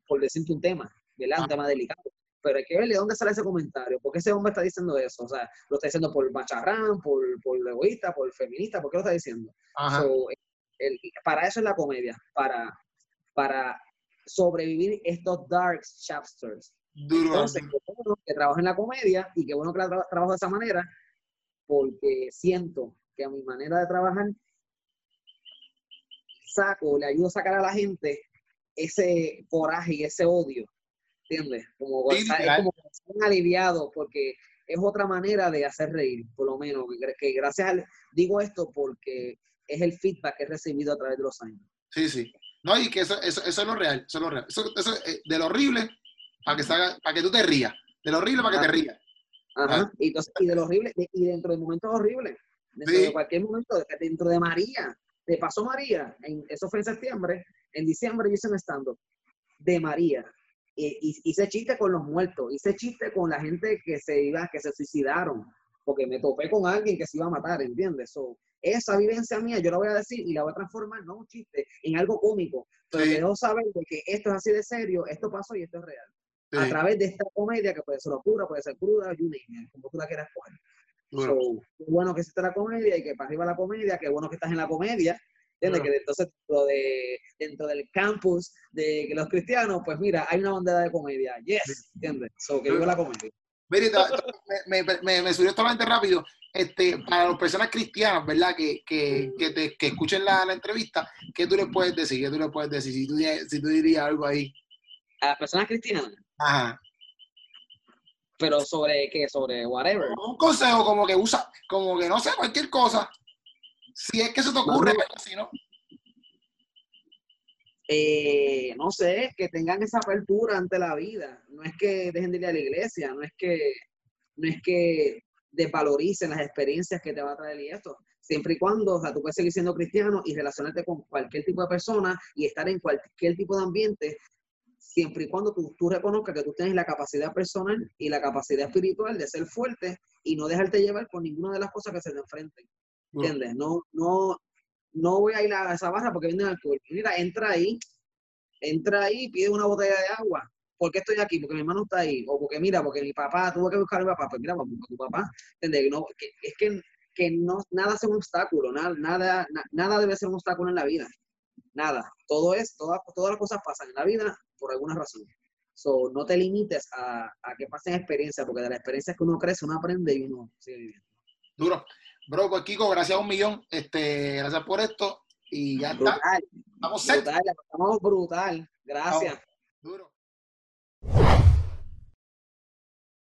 por decirte un tema, ¿verdad? Un ah. tema delicado. Pero hay que ver de dónde sale ese comentario. ¿Por qué ese hombre está diciendo eso? O sea, lo está diciendo por macharrán, por, por egoísta, por feminista, ¿por qué lo está diciendo? para eso es la comedia, para, para sobrevivir estos dark chapters. Entonces, qué bueno que trabajo en la comedia y qué bueno que la trabajo de esa manera, porque siento que a mi manera de trabajar saco, le ayudo a sacar a la gente ese coraje y ese odio, ¿entiendes? Como, es como un aliviado, porque es otra manera de hacer reír, por lo menos, que gracias al, digo esto porque es el feedback que he recibido a través de los años. Sí, sí. No, y que eso, eso, eso es lo real, eso es lo real. Eso, eso, eh, de lo horrible para que, para que tú te rías. De lo horrible para que te rías. Ajá. Y, entonces, y de lo horrible, y dentro de momentos horribles, dentro de cualquier momento, dentro de María, te pasó María, en, eso fue en septiembre, en diciembre hice un stand de María. Y, hice chiste con los muertos, hice chiste con la gente que se iba, que se suicidaron, porque me topé con alguien que se iba a matar, ¿entiendes? So, esa vivencia mía yo la voy a decir y la voy a transformar, no un chiste, en algo cómico, pero sí. debo saber de que esto es así de serio, esto pasó y esto es real a través de esta comedia que puede ser oscura, puede ser cruda, you como tú la quieras poner. Bueno. qué bueno que existe la comedia y que para arriba la comedia, qué bueno que estás en la comedia. ¿Entiendes? Que entonces dentro, de, dentro del campus de los cristianos, pues mira, hay una bandera de comedia. Yes, ¿entiendes? So, que viva la comedia. Mira, me, me, me, subió totalmente rápido. Este, para las personas cristianas, ¿verdad? Que, que, que, te, que escuchen la, la, entrevista, ¿qué tú les puedes decir? ¿Qué tú les puedes decir? Si tú, si tú dirías algo ahí. A las personas cristianas. Ajá. Pero sobre qué, sobre whatever. Un consejo como que usa, como que no sé, cualquier cosa. Si es que se te ocurre, no, ¿no? Eh, no sé, que tengan esa apertura ante la vida. No es que dejen de ir a la iglesia, no es que, no es que desvaloricen las experiencias que te va a traer y esto. Siempre y cuando, o sea, tú puedes seguir siendo cristiano y relacionarte con cualquier tipo de persona y estar en cualquier tipo de ambiente siempre y cuando tú, tú reconozcas que tú tienes la capacidad personal y la capacidad espiritual de ser fuerte y no dejarte llevar por ninguna de las cosas que se te enfrenten. ¿Entiendes? No, no, no voy a ir a esa barra porque viene alcohol. Mira, entra ahí, entra ahí pide una botella de agua. ¿Por qué estoy aquí? Porque mi hermano está ahí. O porque, mira, porque mi papá tuvo que buscar a mi papá. Pues mira, a tu papá. ¿Entiendes? No, es que, que no, nada es un obstáculo. Nada, nada, nada debe ser un obstáculo en la vida. Nada. Todo es, todas, todas las cosas pasan en la vida por alguna razón. So, no te limites a, a que pasen experiencias, porque de las experiencias que uno crece, uno aprende y uno sigue viviendo. Duro. Bro, pues Kiko, gracias a un millón. Este, gracias por esto. Y ya brutal, está. Estamos brutal, estamos brutal. Gracias. Duro.